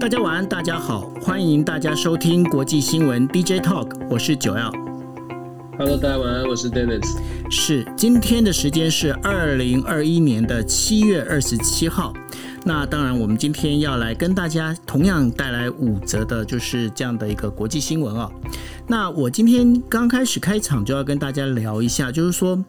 大家晚安，大家好，欢迎大家收听国际新闻 DJ Talk，我是九耀。Hello，大家晚安，我是 Dennis。是，今天的时间是二零二一年的七月二十七号。那当然，我们今天要来跟大家同样带来五则的，就是这样的一个国际新闻哦。那我今天刚开始开场就要跟大家聊一下，就是说，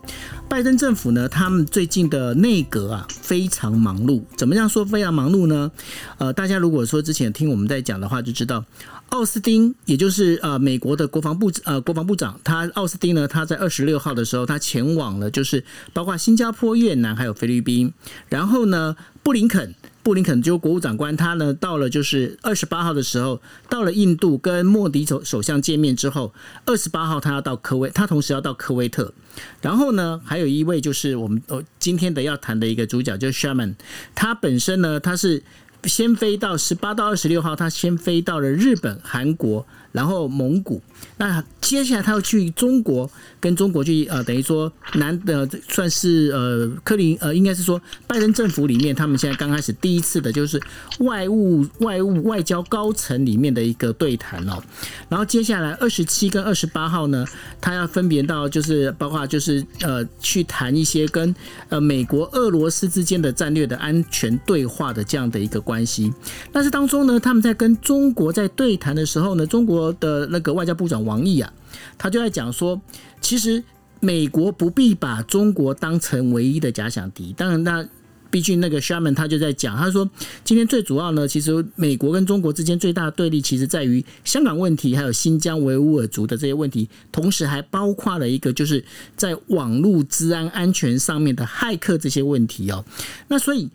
拜登政府呢，他们最近的内阁啊非常忙碌。怎么样说非常忙碌呢？呃，大家如果说之前听我们在讲的话，就知道奥斯汀，也就是呃美国的国防部呃国防部长，他奥斯汀呢，他在二十六号的时候，他前往了就是包括新加坡、越南还有菲律宾，然后呢，布林肯。布林肯就国务长官，他呢到了就是二十八号的时候，到了印度跟莫迪首首相见面之后，二十八号他要到科威，他同时要到科威特，然后呢还有一位就是我们呃今天的要谈的一个主角就是 Sherman，他本身呢他是先飞到十八到二十六号，他先飞到了日本、韩国。然后蒙古，那接下来他要去中国，跟中国去呃，等于说南的算是呃克林呃，应该是说拜登政府里面，他们现在刚开始第一次的就是外务外务外交高层里面的一个对谈哦。然后接下来二十七跟二十八号呢，他要分别到就是包括就是呃去谈一些跟呃美国俄罗斯之间的战略的安全对话的这样的一个关系。但是当中呢，他们在跟中国在对谈的时候呢，中国。的那个外交部长王毅啊，他就在讲说，其实美国不必把中国当成唯一的假想敌。当然，那毕竟那个 Sherman 他就在讲，他说今天最主要呢，其实美国跟中国之间最大的对立，其实在于香港问题，还有新疆维吾尔族的这些问题，同时还包括了一个就是在网络治安安全上面的骇客这些问题哦。那所以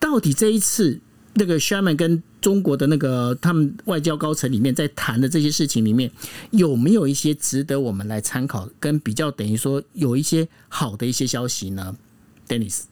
到底这一次？那个 Sherman 跟中国的那个他们外交高层里面在谈的这些事情里面，有没有一些值得我们来参考，跟比较等于说有一些好的一些消息呢？Dennis。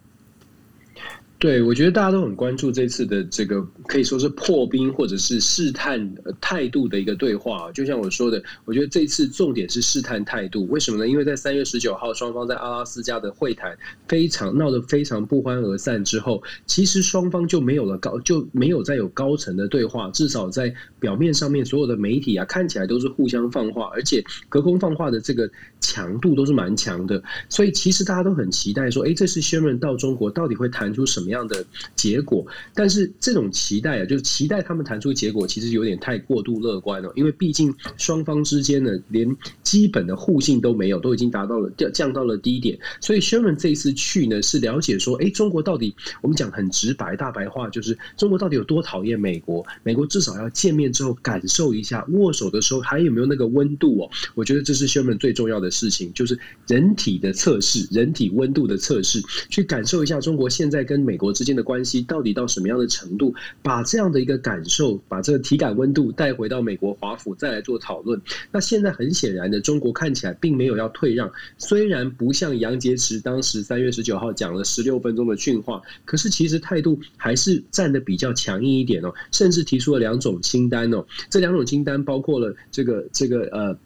对，我觉得大家都很关注这次的这个可以说是破冰或者是试探态度的一个对话。就像我说的，我觉得这次重点是试探态度。为什么呢？因为在三月十九号双方在阿拉斯加的会谈非常闹得非常不欢而散之后，其实双方就没有了高就没有再有高层的对话。至少在表面上面，所有的媒体啊看起来都是互相放话，而且隔空放话的这个强度都是蛮强的。所以其实大家都很期待说，哎，这次 Sherman 到中国到底会谈出什么？样的结果，但是这种期待啊，就是期待他们谈出结果，其实有点太过度乐观了。因为毕竟双方之间呢，连基本的互信都没有，都已经达到了降降到了低点。所以 Sherman 这一次去呢，是了解说，哎，中国到底我们讲很直白大白话，就是中国到底有多讨厌美国？美国至少要见面之后感受一下，握手的时候还有没有那个温度哦？我觉得这是 Sherman 最重要的事情，就是人体的测试，人体温度的测试，去感受一下中国现在跟美。国之间的关系到底到什么样的程度？把这样的一个感受，把这个体感温度带回到美国华府，再来做讨论。那现在很显然的，中国看起来并没有要退让。虽然不像杨洁篪当时三月十九号讲了十六分钟的训话，可是其实态度还是站的比较强硬一点哦，甚至提出了两种清单哦。这两种清单包括了这个这个呃。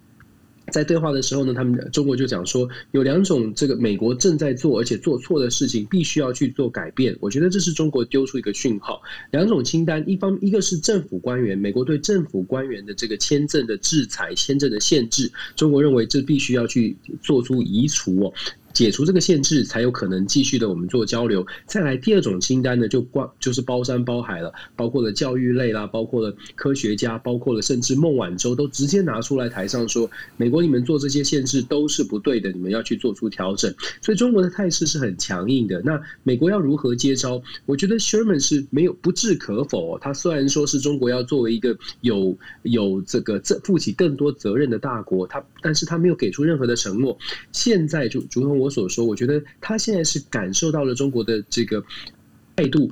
在对话的时候呢，他们中国就讲说有两种这个美国正在做而且做错的事情，必须要去做改变。我觉得这是中国丢出一个讯号。两种清单，一方一个是政府官员，美国对政府官员的这个签证的制裁、签证的限制，中国认为这必须要去做出移除哦。解除这个限制，才有可能继续的我们做交流。再来第二种清单呢，就关就是包山包海了，包括了教育类啦，包括了科学家，包括了甚至孟晚舟都直接拿出来台上说，美国你们做这些限制都是不对的，你们要去做出调整。所以中国的态势是很强硬的。那美国要如何接招？我觉得 Sherman 是没有不置可否。他虽然说是中国要作为一个有有这个这负起更多责任的大国，他但是他没有给出任何的承诺。现在就如同我。我所说，我觉得他现在是感受到了中国的这个态度。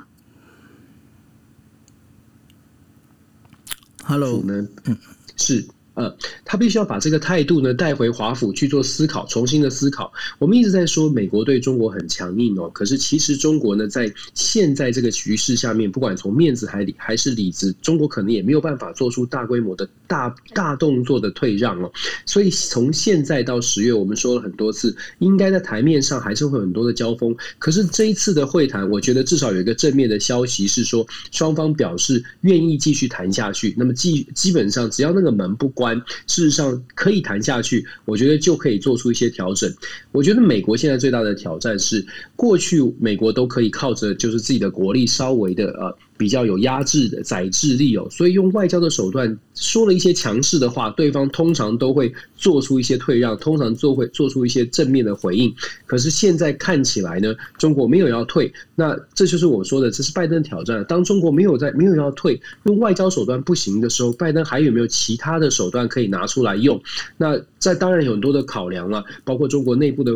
Hello，呢，嗯，是呃，他必须要把这个态度呢带回华府去做思考，重新的思考。我们一直在说美国对中国很强硬哦，可是其实中国呢在现在这个局势下面，不管从面子还还是里子，中国可能也没有办法做出大规模的大大动作的退让哦。所以从现在到十月，我们说了很多次，应该在台面上还是会很多的交锋。可是这一次的会谈，我觉得至少有一个正面的消息是说，双方表示愿意继续谈下去。那么基基本上只要那个门不关。关，事实上可以谈下去，我觉得就可以做出一些调整。我觉得美国现在最大的挑战是，过去美国都可以靠着就是自己的国力稍微的呃。比较有压制的宰制力哦，所以用外交的手段说了一些强势的话，对方通常都会做出一些退让，通常做会做出一些正面的回应。可是现在看起来呢，中国没有要退，那这就是我说的，这是拜登挑战。当中国没有在没有要退，用外交手段不行的时候，拜登还有没有其他的手段可以拿出来用？那在当然有很多的考量了，包括中国内部的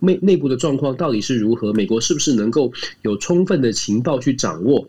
内内部的状况到底是如何，美国是不是能够有充分的情报去掌握？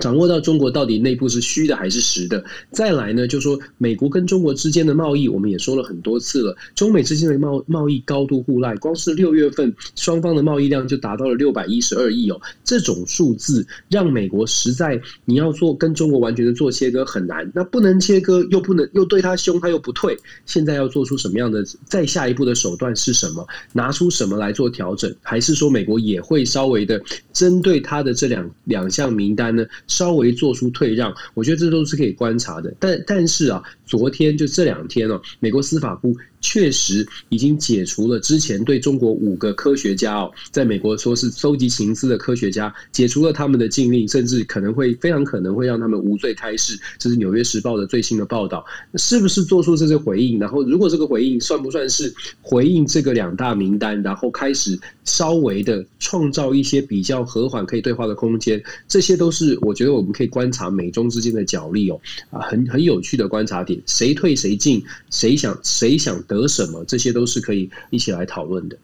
掌握到中国到底内部是虚的还是实的，再来呢，就说美国跟中国之间的贸易，我们也说了很多次了，中美之间的贸贸易高度互赖，光是六月份双方的贸易量就达到了六百一十二亿哦，这种数字让美国实在你要做跟中国完全的做切割很难，那不能切割又不能又对他凶他又不退，现在要做出什么样的再下一步的手段是什么？拿出什么来做调整？还是说美国也会稍微的针对他的这两两项名单呢？稍微做出退让，我觉得这都是可以观察的。但但是啊，昨天就这两天哦，美国司法部。确实已经解除了之前对中国五个科学家哦，在美国说是搜集情资的科学家解除了他们的禁令，甚至可能会非常可能会让他们无罪开释。这是《纽约时报》的最新的报道，是不是做出这些回应？然后，如果这个回应算不算是回应这个两大名单，然后开始稍微的创造一些比较和缓可以对话的空间？这些都是我觉得我们可以观察美中之间的角力哦，啊，很很有趣的观察点，谁退谁进，谁想谁想。得什么？这些都是可以一起来讨论的。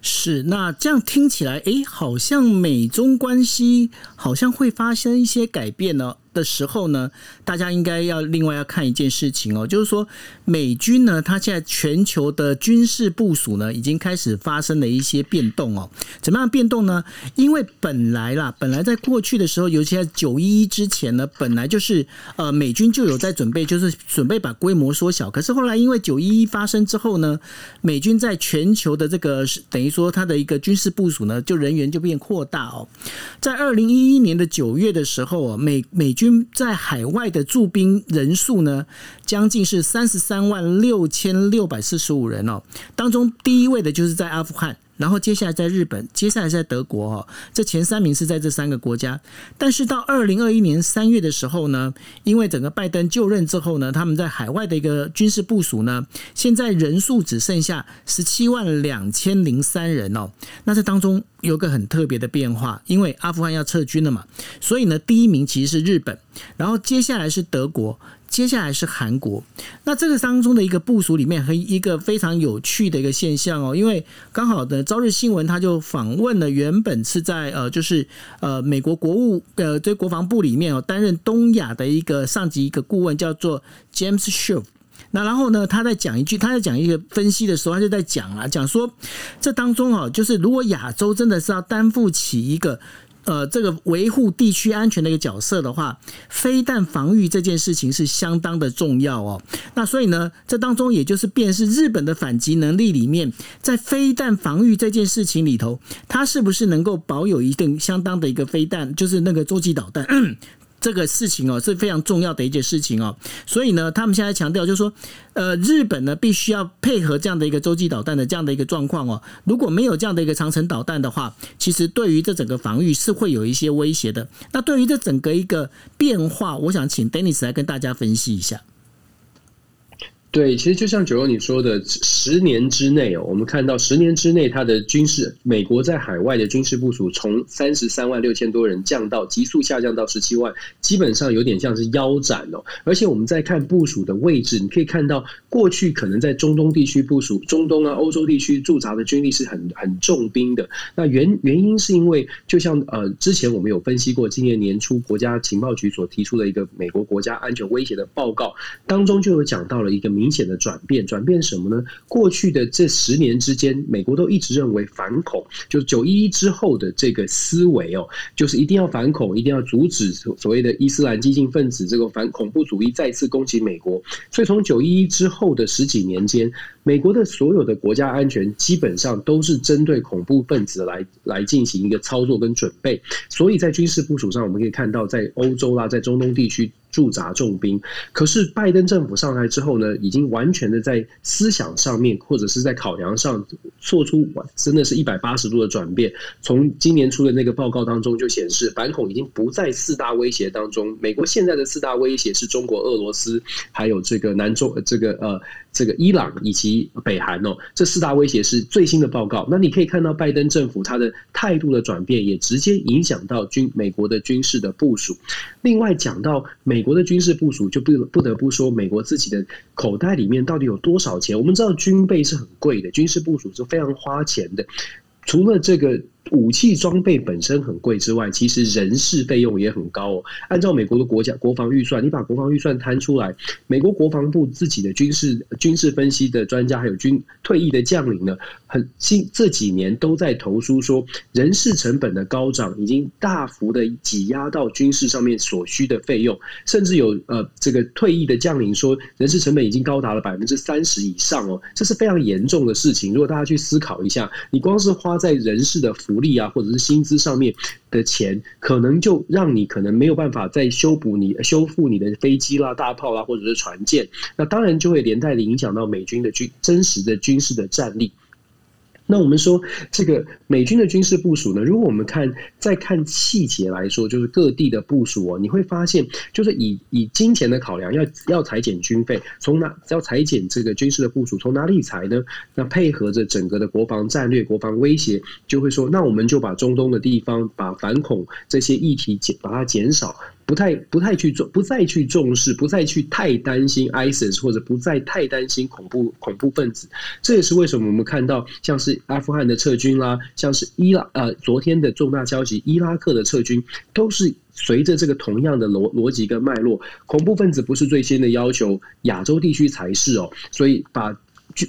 是，那这样听起来，哎，好像美中关系好像会发生一些改变呢。的时候呢，大家应该要另外要看一件事情哦，就是说美军呢，它现在全球的军事部署呢，已经开始发生了一些变动哦。怎么样变动呢？因为本来啦，本来在过去的时候，尤其在九一一之前呢，本来就是呃美军就有在准备，就是准备把规模缩小。可是后来因为九一一发生之后呢，美军在全球的这个等于说它的一个军事部署呢，就人员就变扩大哦。在二零一一年的九月的时候啊，美美军军在海外的驻兵人数呢，将近是三十三万六千六百四十五人哦，当中第一位的就是在阿富汗。然后接下来在日本，接下来在德国哦，这前三名是在这三个国家。但是到二零二一年三月的时候呢，因为整个拜登就任之后呢，他们在海外的一个军事部署呢，现在人数只剩下十七万两千零三人哦。那这当中有个很特别的变化，因为阿富汗要撤军了嘛，所以呢，第一名其实是日本，然后接下来是德国。接下来是韩国，那这个当中的一个部署里面，和一个非常有趣的一个现象哦，因为刚好的朝日新闻他就访问了原本是在呃，就是呃美国国务呃在国防部里面哦担任东亚的一个上级一个顾问，叫做 James s h o 那然后呢，他在讲一句，他在讲一个分析的时候，他就在讲啊，讲说这当中哦，就是如果亚洲真的是要担负起一个。呃，这个维护地区安全的一个角色的话，飞弹防御这件事情是相当的重要哦。那所以呢，这当中也就是便是日本的反击能力里面，在飞弹防御这件事情里头，它是不是能够保有一定相当的一个飞弹，就是那个洲际导弹。这个事情哦是非常重要的一件事情哦，所以呢，他们现在强调就是说，呃，日本呢必须要配合这样的一个洲际导弹的这样的一个状况哦，如果没有这样的一个长城导弹的话，其实对于这整个防御是会有一些威胁的。那对于这整个一个变化，我想请 Dennis 来跟大家分析一下。对，其实就像九欧你说的，十年之内哦，我们看到十年之内，它的军事美国在海外的军事部署从三十三万六千多人降到急速下降到十七万，基本上有点像是腰斩哦。而且我们在看部署的位置，你可以看到过去可能在中东地区部署，中东啊、欧洲地区驻扎的军力是很很重兵的。那原原因是因为，就像呃之前我们有分析过，今年年初国家情报局所提出的一个美国国家安全威胁的报告当中，就有讲到了一个。明显的转变。转变什么呢？过去的这十年之间，美国都一直认为反恐，就是九一一之后的这个思维哦，就是一定要反恐，一定要阻止所谓的伊斯兰激进分子这个反恐怖主义再次攻击美国。所以从九一一之后的十几年间，美国的所有的国家安全基本上都是针对恐怖分子来来进行一个操作跟准备。所以在军事部署上，我们可以看到，在欧洲啦，在中东地区。驻扎重兵，可是拜登政府上台之后呢，已经完全的在思想上面或者是在考量上做出真的是一百八十度的转变。从今年出的那个报告当中就显示，反恐已经不在四大威胁当中。美国现在的四大威胁是中国、俄罗斯，还有这个南中这个呃这个伊朗以及北韩哦，这四大威胁是最新的报告。那你可以看到拜登政府他的态度的转变，也直接影响到军美国的军事的部署。另外讲到美。国的军事部署就不不得不说，美国自己的口袋里面到底有多少钱？我们知道军备是很贵的，军事部署是非常花钱的。除了这个。武器装备本身很贵之外，其实人事费用也很高哦。按照美国的国家国防预算，你把国防预算摊出来，美国国防部自己的军事军事分析的专家，还有军退役的将领呢，很近这几年都在投诉说，人事成本的高涨已经大幅的挤压到军事上面所需的费用，甚至有呃这个退役的将领说，人事成本已经高达了百分之三十以上哦，这是非常严重的事情。如果大家去思考一下，你光是花在人事的福利啊，或者是薪资上面的钱，可能就让你可能没有办法再修补你修复你的飞机啦、大炮啦，或者是船舰，那当然就会连带的影响到美军的军真实的军事的战力。那我们说这个美军的军事部署呢？如果我们看再看细节来说，就是各地的部署哦，你会发现，就是以以金钱的考量，要要裁减军费，从哪要裁减这个军事的部署，从哪里裁呢？那配合着整个的国防战略、国防威胁，就会说，那我们就把中东的地方，把反恐这些议题减，把它减少。不太不太去重，不再去重视，不再去太担心 ISIS，或者不再太担心恐怖恐怖分子。这也是为什么我们看到像是阿富汗的撤军啦，像是伊拉呃昨天的重大消息，伊拉克的撤军都是随着这个同样的逻逻辑跟脉络。恐怖分子不是最先的要求，亚洲地区才是哦，所以把。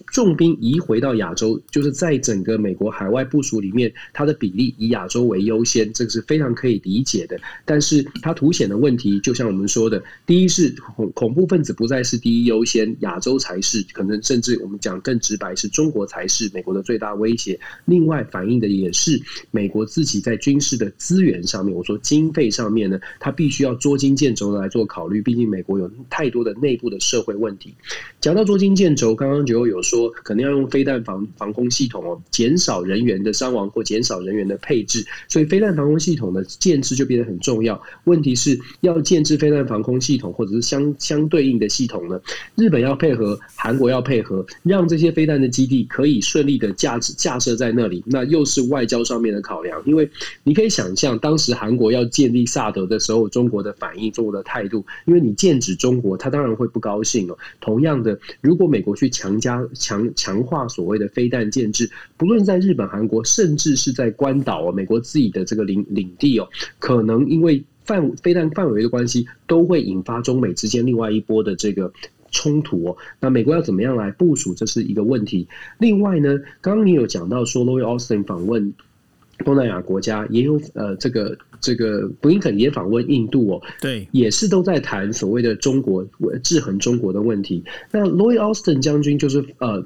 重兵移回到亚洲，就是在整个美国海外部署里面，它的比例以亚洲为优先，这个是非常可以理解的。但是它凸显的问题，就像我们说的，第一是恐恐怖分子不再是第一优先，亚洲才是，可能甚至我们讲更直白，是中国才是美国的最大威胁。另外反映的也是美国自己在军事的资源上面，我说经费上面呢，它必须要捉襟见肘的来做考虑，毕竟美国有太多的内部的社会问题。讲到捉襟见肘，刚刚就有。有说可能要用飞弹防防空系统哦，减少人员的伤亡或减少人员的配置，所以飞弹防空系统的建制就变得很重要。问题是要建制飞弹防空系统，或者是相相对应的系统呢？日本要配合，韩国要配合，让这些飞弹的基地可以顺利的架架设在那里。那又是外交上面的考量，因为你可以想象，当时韩国要建立萨德的时候，中国的反应、中国的态度，因为你剑指中国，他当然会不高兴哦。同样的，如果美国去强加强强化所谓的飞弹建制，不论在日本、韩国，甚至是在关岛哦，美国自己的这个领领地哦，可能因为范飞弹范围的关系，都会引发中美之间另外一波的这个冲突哦。那美国要怎么样来部署，这是一个问题。另外呢，刚刚你有讲到说，Louis Austin 访问。东南亚国家也有呃，这个这个布林肯也访问印度哦，对，也是都在谈所谓的中国制衡中国的问题。那 Louis Austin 将军就是呃。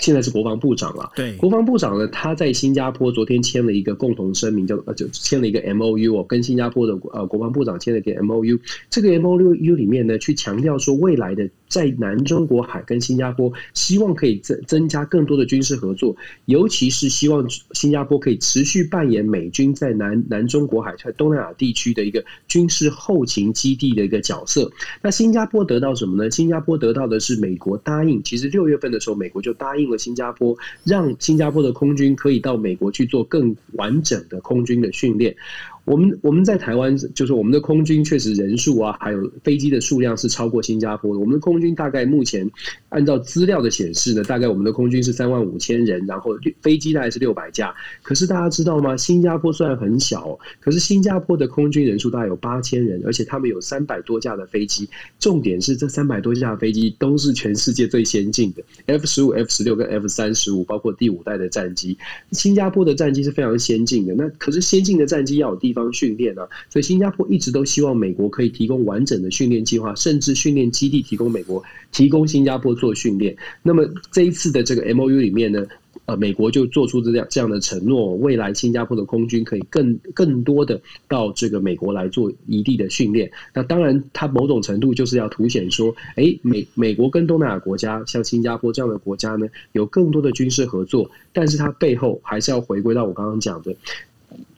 现在是国防部长了，对，国防部长呢，他在新加坡昨天签了一个共同声明，叫呃，就签了一个 M O U 哦，跟新加坡的呃国防部长签了一个 M O U。这个 M O U 里面呢，去强调说，未来的在南中国海跟新加坡，希望可以增增加更多的军事合作，尤其是希望新加坡可以持续扮演美军在南南中国海在东南亚地区的一个军事后勤基地的一个角色。那新加坡得到什么呢？新加坡得到的是美国答应，其实六月份的时候，美国就答应。新加坡让新加坡的空军可以到美国去做更完整的空军的训练。我们我们在台湾，就是我们的空军确实人数啊，还有飞机的数量是超过新加坡的。我们的空军大概目前按照资料的显示呢，大概我们的空军是三万五千人，然后飞机大概是六百架。可是大家知道吗？新加坡虽然很小，可是新加坡的空军人数大概有八千人，而且他们有三百多架的飞机。重点是这三百多架飞机都是全世界最先进的 F 十五、F 十六跟 F 三十五，包括第五代的战机。新加坡的战机是非常先进的。那可是先进的战机要有地方。训练啊，所以新加坡一直都希望美国可以提供完整的训练计划，甚至训练基地提供美国，提供新加坡做训练。那么这一次的这个 M O U 里面呢，呃，美国就做出这样这样的承诺，未来新加坡的空军可以更更多的到这个美国来做异地的训练。那当然，它某种程度就是要凸显说，哎，美美国跟东南亚国家，像新加坡这样的国家呢，有更多的军事合作，但是它背后还是要回归到我刚刚讲的。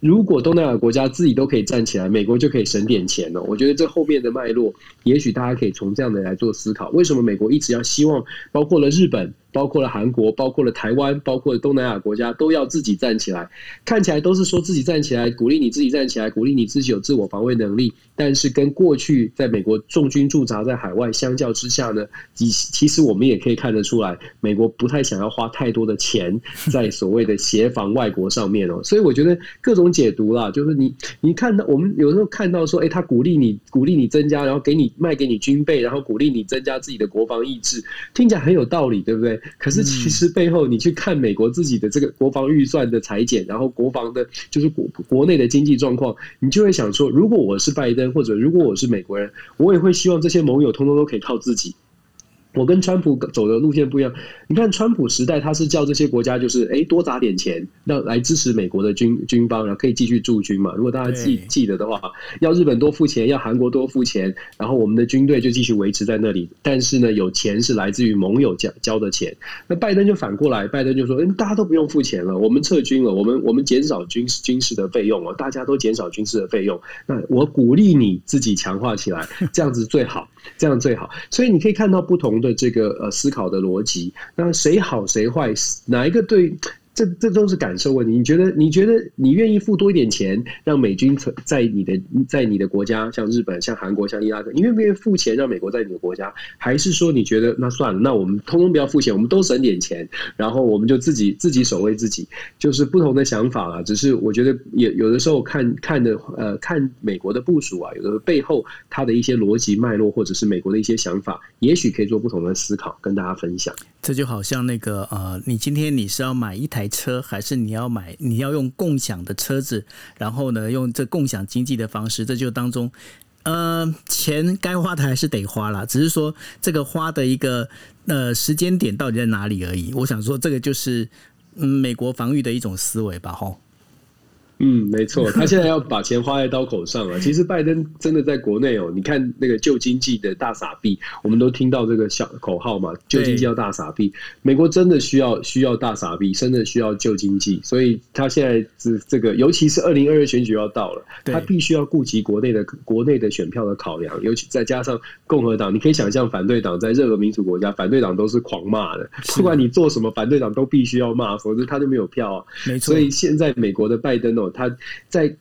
如果东南亚国家自己都可以站起来，美国就可以省点钱了。我觉得这后面的脉络，也许大家可以从这样的来做思考：为什么美国一直要希望，包括了日本？包括了韩国，包括了台湾，包括了东南亚国家，都要自己站起来。看起来都是说自己站起来，鼓励你自己站起来，鼓励你自己有自我防卫能力。但是跟过去在美国重军驻扎在海外相较之下呢，其其实我们也可以看得出来，美国不太想要花太多的钱在所谓的协防外国上面哦。所以我觉得各种解读啦，就是你你看到我们有时候看到说，哎，他鼓励你鼓励你增加，然后给你卖给你军备，然后鼓励你增加自己的国防意志，听起来很有道理，对不对？可是其实背后，你去看美国自己的这个国防预算的裁减，然后国防的，就是国国内的经济状况，你就会想说，如果我是拜登，或者如果我是美国人，我也会希望这些盟友通通都可以靠自己。我跟川普走的路线不一样。你看，川普时代他是叫这些国家就是哎多砸点钱，让来支持美国的军军方，然后可以继续驻军嘛。如果大家记记得的话，要日本多付钱，要韩国多付钱，然后我们的军队就继续维持在那里。但是呢，有钱是来自于盟友交交的钱。那拜登就反过来，拜登就说：嗯，大家都不用付钱了，我们撤军了，我们我们减少军事军事的费用哦，大家都减少军事的费用。那我鼓励你自己强化起来，这样子最好，这样最好。所以你可以看到不同。的这个呃思考的逻辑，那谁好谁坏，哪一个对？这这都是感受问题。你觉得？你觉得你愿意付多一点钱，让美军在你的在你的国家，像日本、像韩国、像伊拉克，你愿不愿意付钱让美国在你的国家？还是说你觉得那算了，那我们通通不要付钱，我们都省点钱，然后我们就自己自己守卫自己？就是不同的想法了。只是我觉得也有的时候看看的呃看美国的部署啊，有的背后它的一些逻辑脉络，或者是美国的一些想法，也许可以做不同的思考，跟大家分享。这就好像那个呃，你今天你是要买一台。车还是你要买？你要用共享的车子，然后呢，用这共享经济的方式，这就当中，呃，钱该花的还是得花了，只是说这个花的一个呃时间点到底在哪里而已。我想说，这个就是嗯美国防御的一种思维吧，吼。嗯，没错，他现在要把钱花在刀口上了。其实拜登真的在国内哦，你看那个旧经济的大傻逼，我们都听到这个小口号嘛，旧经济要大傻逼。美国真的需要需要大傻逼，真的需要旧经济，所以他现在这这个，尤其是二零二二选举要到了，他必须要顾及国内的国内的选票的考量，尤其再加上共和党，你可以想象反对党在任何民主国家，反对党都是狂骂的，不管你做什么，反对党都必须要骂，否则他就没有票啊。没错，所以现在美国的拜登哦。他在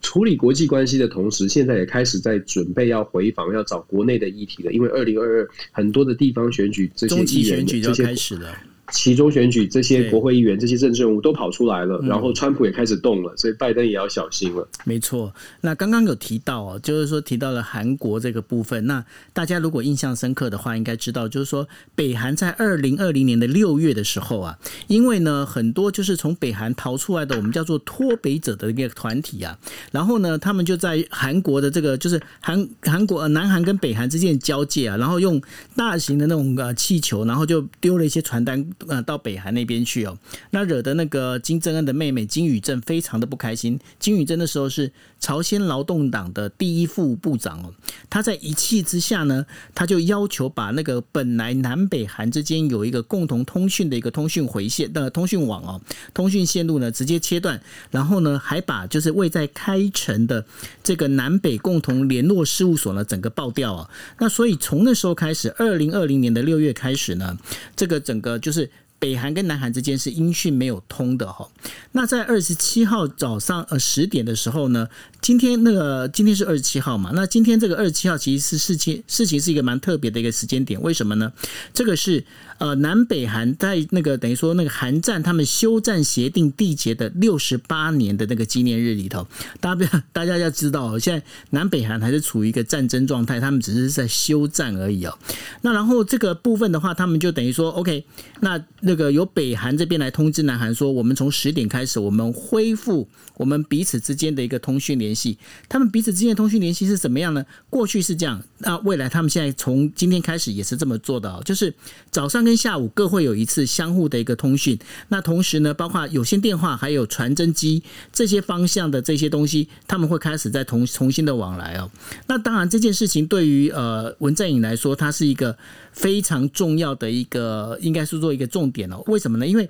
处理国际关系的同时，现在也开始在准备要回访，要找国内的议题了。因为二零二二很多的地方选举，这些议员就开始了。其中选举这些国会议员、这些政治人物都跑出来了，然后川普也开始动了，所以拜登也要小心了。没错，那刚刚有提到哦，就是说提到了韩国这个部分。那大家如果印象深刻的话，应该知道，就是说北韩在二零二零年的六月的时候啊，因为呢很多就是从北韩逃出来的，我们叫做脱北者的一个团体啊，然后呢他们就在韩国的这个就是韩韩国南韩跟北韩之间交界啊，然后用大型的那种呃气球，然后就丢了一些传单。呃，到北韩那边去哦，那惹得那个金正恩的妹妹金宇镇非常的不开心。金宇镇的时候是朝鲜劳动党的第一副部长哦，他在一气之下呢，他就要求把那个本来南北韩之间有一个共同通讯的一个通讯回线的通讯网哦，通讯线路呢直接切断，然后呢还把就是未在开城的这个南北共同联络事务所呢整个爆掉啊。那所以从那时候开始，二零二零年的六月开始呢，这个整个就是。北韩跟南韩之间是音讯没有通的哈。那在二十七号早上呃十点的时候呢，今天那个今天是二十七号嘛，那今天这个二十七号其实是事情事情是一个蛮特别的一个时间点，为什么呢？这个是呃南北韩在那个等于说那个韩战他们休战协定缔结的六十八年的那个纪念日里头，大家 大家要知道，现在南北韩还是处于一个战争状态，他们只是在休战而已哦。那然后这个部分的话，他们就等于说 OK，那。那个由北韩这边来通知南韩说，我们从十点开始，我们恢复我们彼此之间的一个通讯联系。他们彼此之间的通讯联系是怎么样呢？过去是这样，那未来他们现在从今天开始也是这么做的，就是早上跟下午各会有一次相互的一个通讯。那同时呢，包括有线电话还有传真机这些方向的这些东西，他们会开始再重重新的往来哦。那当然这件事情对于呃文在寅来说，它是一个非常重要的一个，应该是做一个重点。哦，为什么呢？因为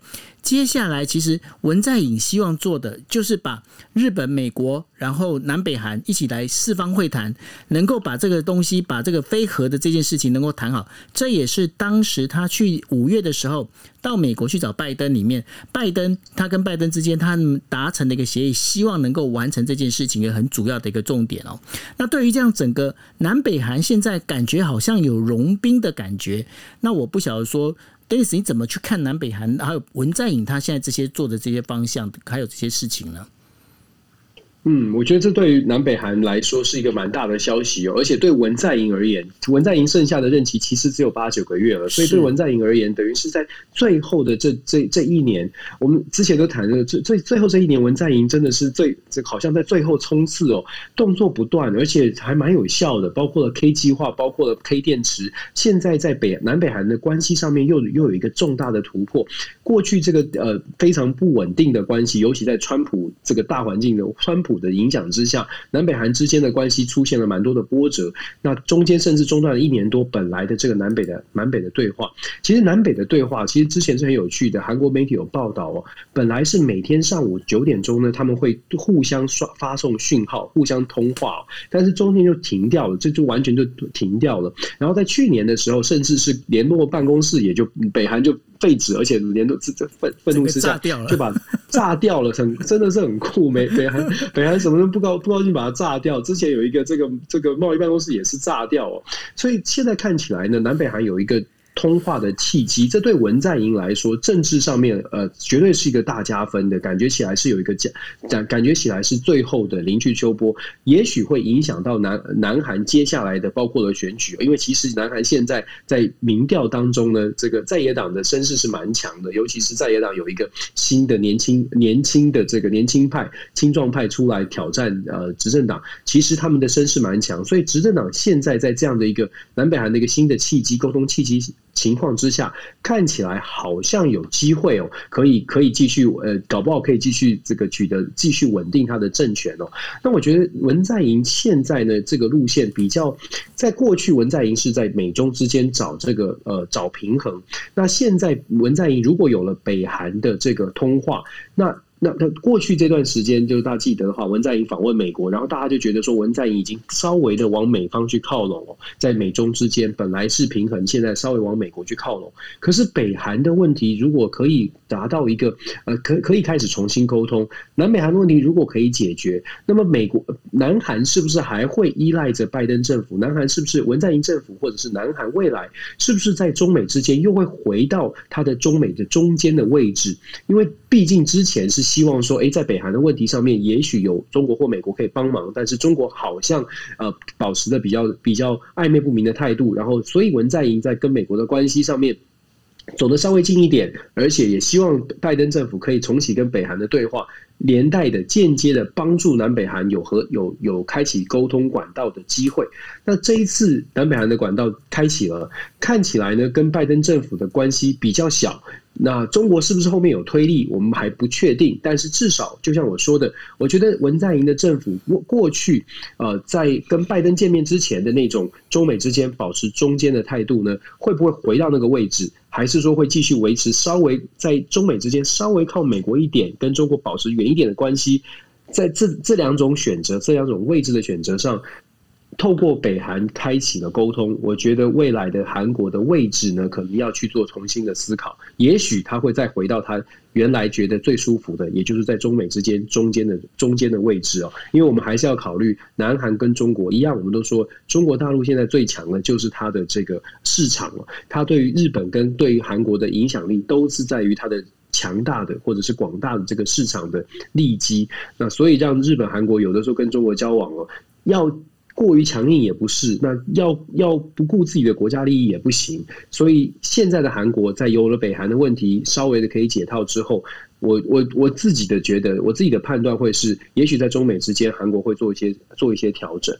接下来其实文在寅希望做的就是把日本、美国，然后南北韩一起来四方会谈，能够把这个东西，把这个非核的这件事情能够谈好。这也是当时他去五月的时候到美国去找拜登，里面拜登他跟拜登之间他达成的一个协议，希望能够完成这件事情，一个很主要的一个重点哦。那对于这样整个南北韩现在感觉好像有融冰的感觉，那我不晓得说。Dennis，你怎么去看南北韩还有文在寅他现在这些做的这些方向，还有这些事情呢？嗯，我觉得这对于南北韩来说是一个蛮大的消息哦，而且对文在寅而言，文在寅剩下的任期其实只有八九个月了，所以对文在寅而言，等于是在最后的这这这一年，我们之前都谈了，最最最后这一年，文在寅真的是最这好像在最后冲刺哦，动作不断，而且还蛮有效的，包括了 K 计划，包括了 K 电池，现在在北南北韩的关系上面又又有一个重大的突破，过去这个呃非常不稳定的关系，尤其在川普这个大环境的川普。的影响之下，南北韩之间的关系出现了蛮多的波折。那中间甚至中断了一年多，本来的这个南北的南北的对话，其实南北的对话其实之前是很有趣的。韩国媒体有报道哦，本来是每天上午九点钟呢，他们会互相刷发送讯号，互相通话，但是中间就停掉了，这就完全就停掉了。然后在去年的时候，甚至是联络办公室也就北韩就。废纸，而且连都这这愤愤怒之下就把 炸掉了，很真的是很酷。美北韩北韩什么都不高不高兴，把它炸掉。之前有一个这个这个贸易办公室也是炸掉哦，所以现在看起来呢，南北韩有一个。通话的契机，这对文在寅来说，政治上面呃，绝对是一个大加分的感觉起来是有一个加感感觉起来是最后的临去秋波，也许会影响到南南韩接下来的包括了选举，因为其实南韩现在在民调当中呢，这个在野党的声势是蛮强的，尤其是在野党有一个新的年轻年轻的这个年轻派青壮派出来挑战呃执政党，其实他们的声势蛮强，所以执政党现在在这样的一个南北韩的一个新的契机沟通契机。情况之下，看起来好像有机会哦，可以可以继续呃，搞不好可以继续这个取得继续稳定他的政权哦。那我觉得文在寅现在呢，这个路线比较，在过去文在寅是在美中之间找这个呃找平衡，那现在文在寅如果有了北韩的这个通话，那。那那过去这段时间，就是大家记得的话，文在寅访问美国，然后大家就觉得说，文在寅已经稍微的往美方去靠拢了，在美中之间本来是平衡，现在稍微往美国去靠拢。可是北韩的问题，如果可以达到一个呃，可可以开始重新沟通，南北韩的问题如果可以解决，那么美国南韩是不是还会依赖着拜登政府？南韩是不是文在寅政府，或者是南韩未来是不是在中美之间又会回到它的中美的中间的位置？因为毕竟之前是。希望说，哎，在北韩的问题上面，也许有中国或美国可以帮忙，但是中国好像呃保持的比较比较暧昧不明的态度，然后所以文在寅在跟美国的关系上面走得稍微近一点，而且也希望拜登政府可以重启跟北韩的对话，连带的间接的帮助南北韩有和有有开启沟通管道的机会。那这一次南北韩的管道开启了，看起来呢跟拜登政府的关系比较小。那中国是不是后面有推力？我们还不确定。但是至少，就像我说的，我觉得文在寅的政府过过去，呃，在跟拜登见面之前的那种中美之间保持中间的态度呢，会不会回到那个位置？还是说会继续维持稍微在中美之间稍微靠美国一点，跟中国保持远一点的关系？在这这两种选择、这两种位置的选择上。透过北韩开启了沟通，我觉得未来的韩国的位置呢，可能要去做重新的思考。也许他会再回到他原来觉得最舒服的，也就是在中美之间中间的中间的位置哦。因为我们还是要考虑南韩跟中国一样，我们都说中国大陆现在最强的就是它的这个市场了。它对于日本跟对于韩国的影响力，都是在于它的强大的或者是广大的这个市场的利基。那所以让日本、韩国有的时候跟中国交往哦，要。过于强硬也不是，那要要不顾自己的国家利益也不行。所以现在的韩国在有了北韩的问题稍微的可以解套之后，我我我自己的觉得，我自己的判断会是，也许在中美之间，韩国会做一些做一些调整。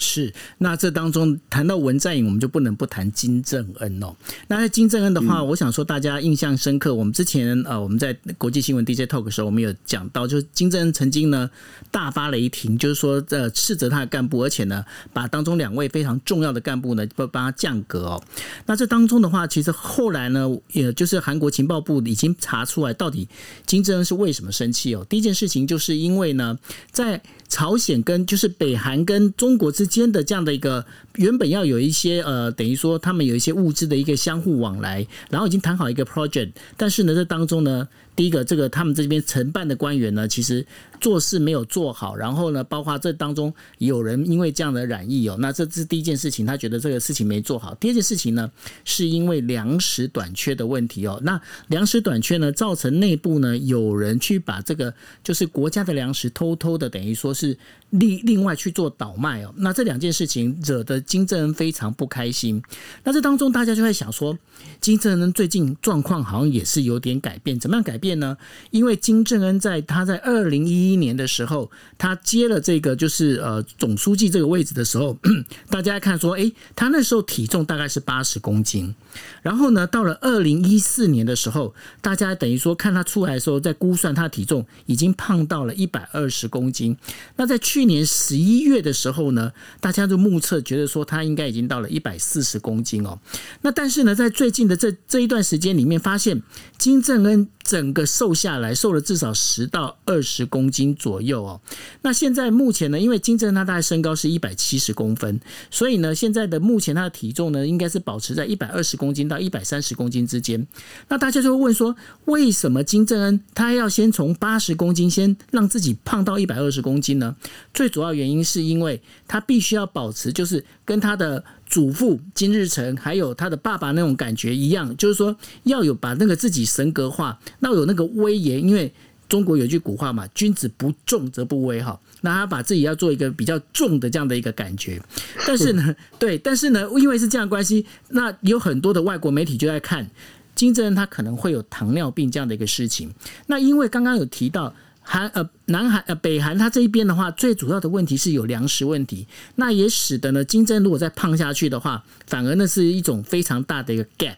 是，那这当中谈到文在寅，我们就不能不谈金正恩哦。那在金正恩的话，我想说大家印象深刻。我们之前呃，我们在国际新闻 DJ talk 的时候，我们有讲到，就是金正恩曾经呢大发雷霆，就是说呃斥责他的干部，而且呢把当中两位非常重要的干部呢不帮他降格哦。那这当中的话，其实后来呢，也就是韩国情报部已经查出来，到底金正恩是为什么生气哦。第一件事情就是因为呢，在朝鲜跟就是北韩跟中国之间的这样的一个原本要有一些呃，等于说他们有一些物资的一个相互往来，然后已经谈好一个 project，但是呢，这当中呢。第一个，这个他们这边承办的官员呢，其实做事没有做好，然后呢，包括这当中有人因为这样的染疫哦，那这是第一件事情，他觉得这个事情没做好。第二件事情呢，是因为粮食短缺的问题哦，那粮食短缺呢，造成内部呢有人去把这个就是国家的粮食偷偷的等于说是另另外去做倒卖哦，那这两件事情惹得金正恩非常不开心。那这当中大家就在想说，金正恩最近状况好像也是有点改变，怎么样改变？呢？因为金正恩在他在二零一一年的时候，他接了这个就是呃总书记这个位置的时候，大家看说，哎，他那时候体重大概是八十公斤。然后呢，到了二零一四年的时候，大家等于说看他出来的时候，在估算他体重已经胖到了一百二十公斤。那在去年十一月的时候呢，大家就目测觉得说他应该已经到了一百四十公斤哦。那但是呢，在最近的这这一段时间里面，发现金正恩整个瘦下来，瘦了至少十到二十公斤斤左右哦。那现在目前呢，因为金正恩他大概身高是一百七十公分，所以呢，现在的目前他的体重呢，应该是保持在一百二十公。斤到一百三十公斤之间，那大家就会问说，为什么金正恩他要先从八十公斤先让自己胖到一百二十公斤呢？最主要原因是因为他必须要保持，就是跟他的祖父金日成还有他的爸爸那种感觉一样，就是说要有把那个自己神格化，那有那个威严，因为。中国有句古话嘛，“君子不重则不威”哈，那他把自己要做一个比较重的这样的一个感觉，但是呢，对，但是呢，因为是这样关系，那有很多的外国媒体就在看金正恩他可能会有糖尿病这样的一个事情。那因为刚刚有提到韩呃南韩呃北韩他这一边的话，最主要的问题是有粮食问题，那也使得呢金正恩如果再胖下去的话，反而呢是一种非常大的一个 gap。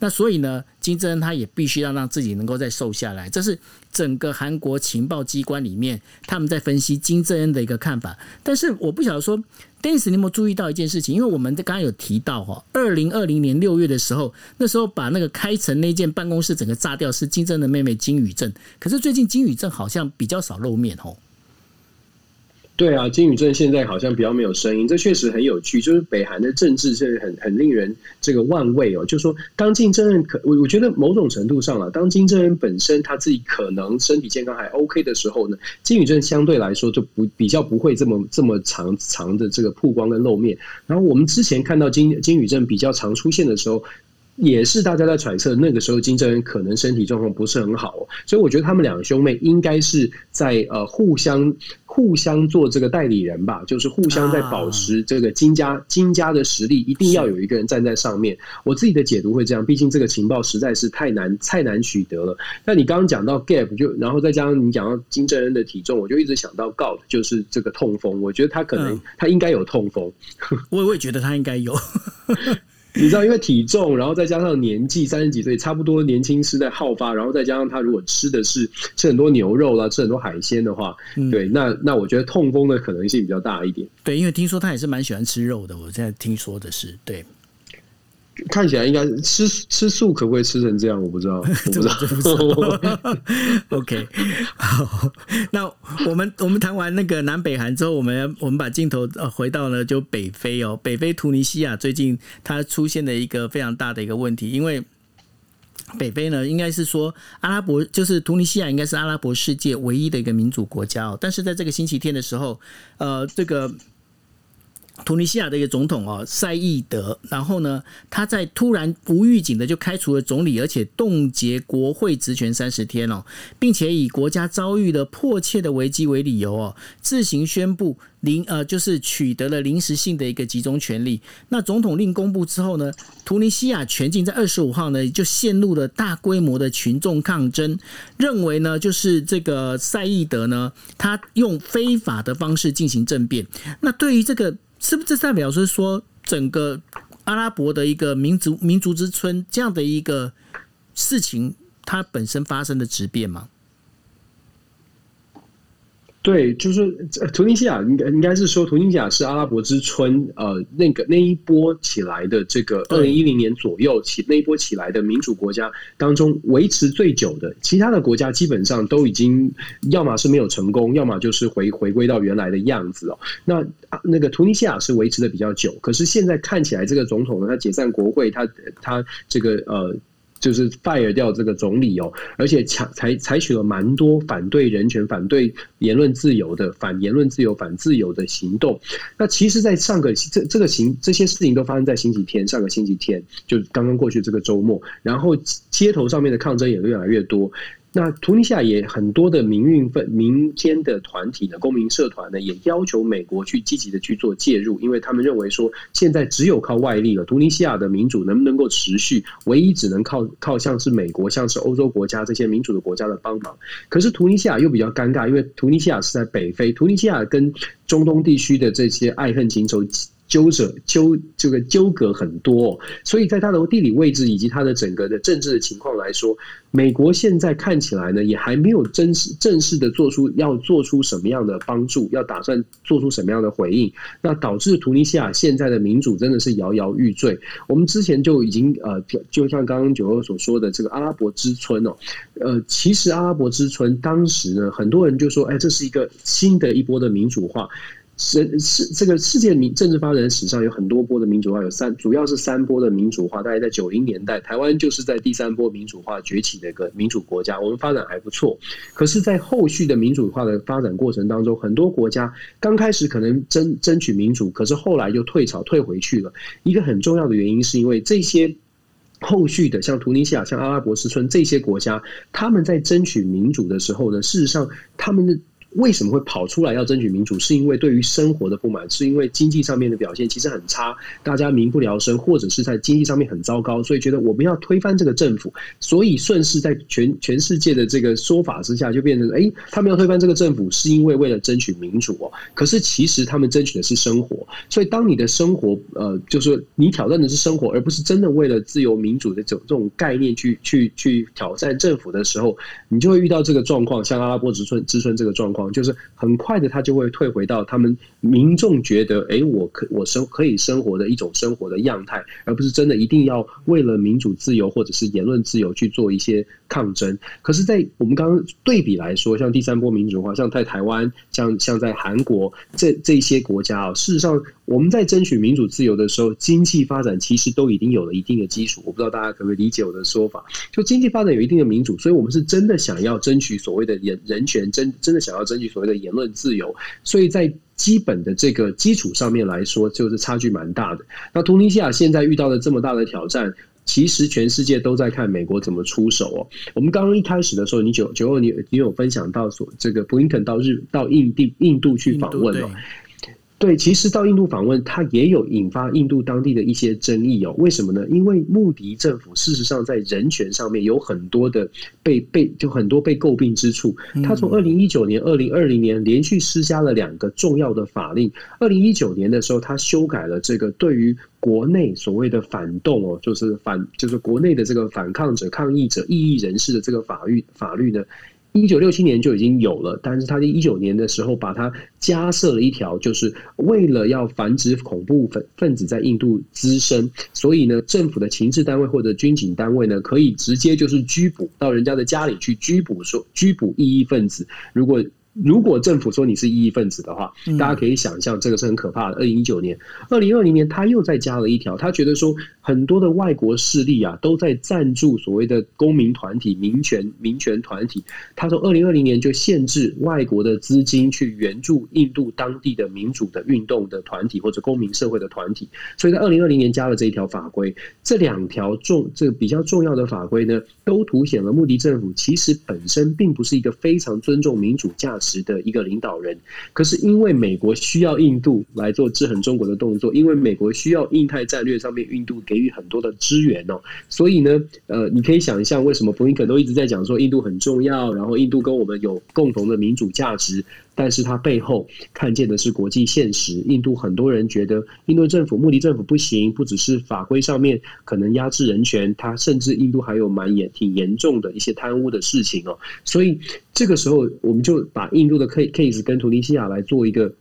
那所以呢，金正恩他也必须要让自己能够再瘦下来，这是。整个韩国情报机关里面，他们在分析金正恩的一个看法。但是我不晓得说，Dennis，你有没有注意到一件事情？因为我们刚刚有提到哈，二零二零年六月的时候，那时候把那个开城那间办公室整个炸掉，是金正恩的妹妹金宇镇。可是最近金宇镇好像比较少露面哦。对啊，金宇镇现在好像比较没有声音，这确实很有趣。就是北韩的政治是很很令人这个万味哦。就是说，当金正恩可我我觉得某种程度上了，当金正恩本身他自己可能身体健康还 OK 的时候呢，金宇镇相对来说就不比较不会这么这么长长的这个曝光跟露面。然后我们之前看到金金宇镇比较常出现的时候。也是大家在揣测，那个时候金正恩可能身体状况不是很好，所以我觉得他们两个兄妹应该是在呃互相互相做这个代理人吧，就是互相在保持这个金家金家的实力，一定要有一个人站在上面。我自己的解读会这样，毕竟这个情报实在是太难太难取得了。那你刚刚讲到 gap，就然后再加上你讲到金正恩的体重，我就一直想到 God，就是这个痛风。我觉得他可能他应该有痛风，我我也觉得他应该有。你知道，因为体重，然后再加上年纪三十几岁，差不多年轻时代好发，然后再加上他如果吃的是吃很多牛肉啦，吃很多海鲜的话，对，那那我觉得痛风的可能性比较大一点。对，因为听说他也是蛮喜欢吃肉的，我现在听说的是对。看起来应该吃吃素，可不可以吃成这样？我不知道，我不知道。OK，好，那我们我们谈完那个南北韩之后，我们我们把镜头呃回到了就北非哦，北非突尼西亚最近它出现的一个非常大的一个问题，因为北非呢应该是说阿拉伯就是突尼西亚应该是阿拉伯世界唯一的一个民主国家哦，但是在这个星期天的时候，呃，这个。突尼西亚的一个总统哦，塞义德，然后呢，他在突然无预警的就开除了总理，而且冻结国会职权三十天哦，并且以国家遭遇了迫切的危机为理由哦，自行宣布临呃就是取得了临时性的一个集中权力。那总统令公布之后呢，突尼西亚全境在二十五号呢就陷入了大规模的群众抗争，认为呢就是这个塞义德呢他用非法的方式进行政变。那对于这个。是不是这代表是说整个阿拉伯的一个民族民族之春这样的一个事情，它本身发生的质变吗？对，就是图尼西亚应该应该是说，图尼西亚是阿拉伯之春，呃，那个那一波起来的这个二零一零年左右起那一波起来的民主国家当中维持最久的，其他的国家基本上都已经要么是没有成功，要么就是回回归到原来的样子哦。那那个图尼西亚是维持的比较久，可是现在看起来这个总统呢，他解散国会，他他这个呃。就是 fire 掉这个总理哦，而且采采采取了蛮多反对人权、反对言论自由的反言论自由、反自由的行动。那其实，在上个这这个行这些事情都发生在星期天，上个星期天就刚刚过去这个周末，然后街头上面的抗争也越来越多。那图尼西亚也很多的民运分民间的团体呢，公民社团呢，也要求美国去积极的去做介入，因为他们认为说，现在只有靠外力了，图尼西亚的民主能不能够持续，唯一只能靠靠像是美国、像是欧洲国家这些民主的国家的帮忙。可是图尼西亚又比较尴尬，因为图尼西亚是在北非，图尼西亚跟中东地区的这些爱恨情仇。纠者纠这个纠葛很多，所以在它的地理位置以及它的整个的政治的情况来说，美国现在看起来呢，也还没有正式正式的做出要做出什么样的帮助，要打算做出什么样的回应，那导致突尼西亚现在的民主真的是摇摇欲坠。我们之前就已经呃，就像刚刚九二所说的这个阿拉伯之春哦，呃，其实阿拉伯之春当时呢，很多人就说，哎，这是一个新的一波的民主化。世世这个世界民政治发展史上有很多波的民主化，有三主要是三波的民主化。大概在九零年代，台湾就是在第三波民主化崛起的一个民主国家，我们发展还不错。可是，在后续的民主化的发展过程当中，很多国家刚开始可能争争取民主，可是后来就退潮退回去了。一个很重要的原因，是因为这些后续的像突尼西亚、像阿拉伯之春这些国家，他们在争取民主的时候呢，事实上他们的。为什么会跑出来要争取民主？是因为对于生活的不满，是因为经济上面的表现其实很差，大家民不聊生，或者是在经济上面很糟糕，所以觉得我们要推翻这个政府，所以顺势在全全世界的这个说法之下，就变成哎，他们要推翻这个政府，是因为为了争取民主哦。可是其实他们争取的是生活，所以当你的生活呃，就是你挑战的是生活，而不是真的为了自由民主的这种这种概念去去去挑战政府的时候，你就会遇到这个状况，像阿拉伯之春之春这个状况。就是很快的，他就会退回到他们民众觉得，哎，我可我生可以生活的一种生活的样态，而不是真的一定要为了民主自由或者是言论自由去做一些抗争。可是，在我们刚刚对比来说，像第三波民主化，像在台湾，像像在韩国这这些国家啊，事实上我们在争取民主自由的时候，经济发展其实都已经有了一定的基础。我不知道大家可不可以理解我的说法？就经济发展有一定的民主，所以我们是真的想要争取所谓的人人权，真真的想要。争取所谓的言论自由，所以在基本的这个基础上面来说，就是差距蛮大的。那突尼西亚现在遇到的这么大的挑战，其实全世界都在看美国怎么出手哦。我们刚刚一开始的时候，你九九二你你有分享到说，这个布林肯到日到印地印度去访问了。对，其实到印度访问，它也有引发印度当地的一些争议哦。为什么呢？因为穆迪政府事实上在人权上面有很多的被被就很多被诟病之处。他从二零一九年、二零二零年连续施加了两个重要的法令。二零一九年的时候，他修改了这个对于国内所谓的反动哦，就是反就是国内的这个反抗者、抗议者、异议人士的这个法律法律呢。一九六七年就已经有了，但是他在一九年的时候把它加设了一条，就是为了要防止恐怖分分子在印度滋生，所以呢，政府的情治单位或者军警单位呢，可以直接就是拘捕到人家的家里去拘捕，说拘捕异议分子，如果。如果政府说你是异议分子的话，大家可以想象这个是很可怕的。二零一九年、二零二零年，他又再加了一条，他觉得说很多的外国势力啊都在赞助所谓的公民团体、民权民权团体。他说，二零二零年就限制外国的资金去援助印度当地的民主的运动的团体或者公民社会的团体。所以在二零二零年加了这一条法规，这两条重这个比较重要的法规呢，都凸显了穆迪政府其实本身并不是一个非常尊重民主价。值的一个领导人，可是因为美国需要印度来做制衡中国的动作，因为美国需要印太战略上面印度给予很多的支援哦，所以呢，呃，你可以想象为什么布林肯都一直在讲说印度很重要，然后印度跟我们有共同的民主价值。但是他背后看见的是国际现实。印度很多人觉得，印度政府、穆迪政府不行，不只是法规上面可能压制人权，他甚至印度还有蛮严、挺严重的一些贪污的事情哦。所以这个时候，我们就把印度的 case 跟图尼西亚来做一个。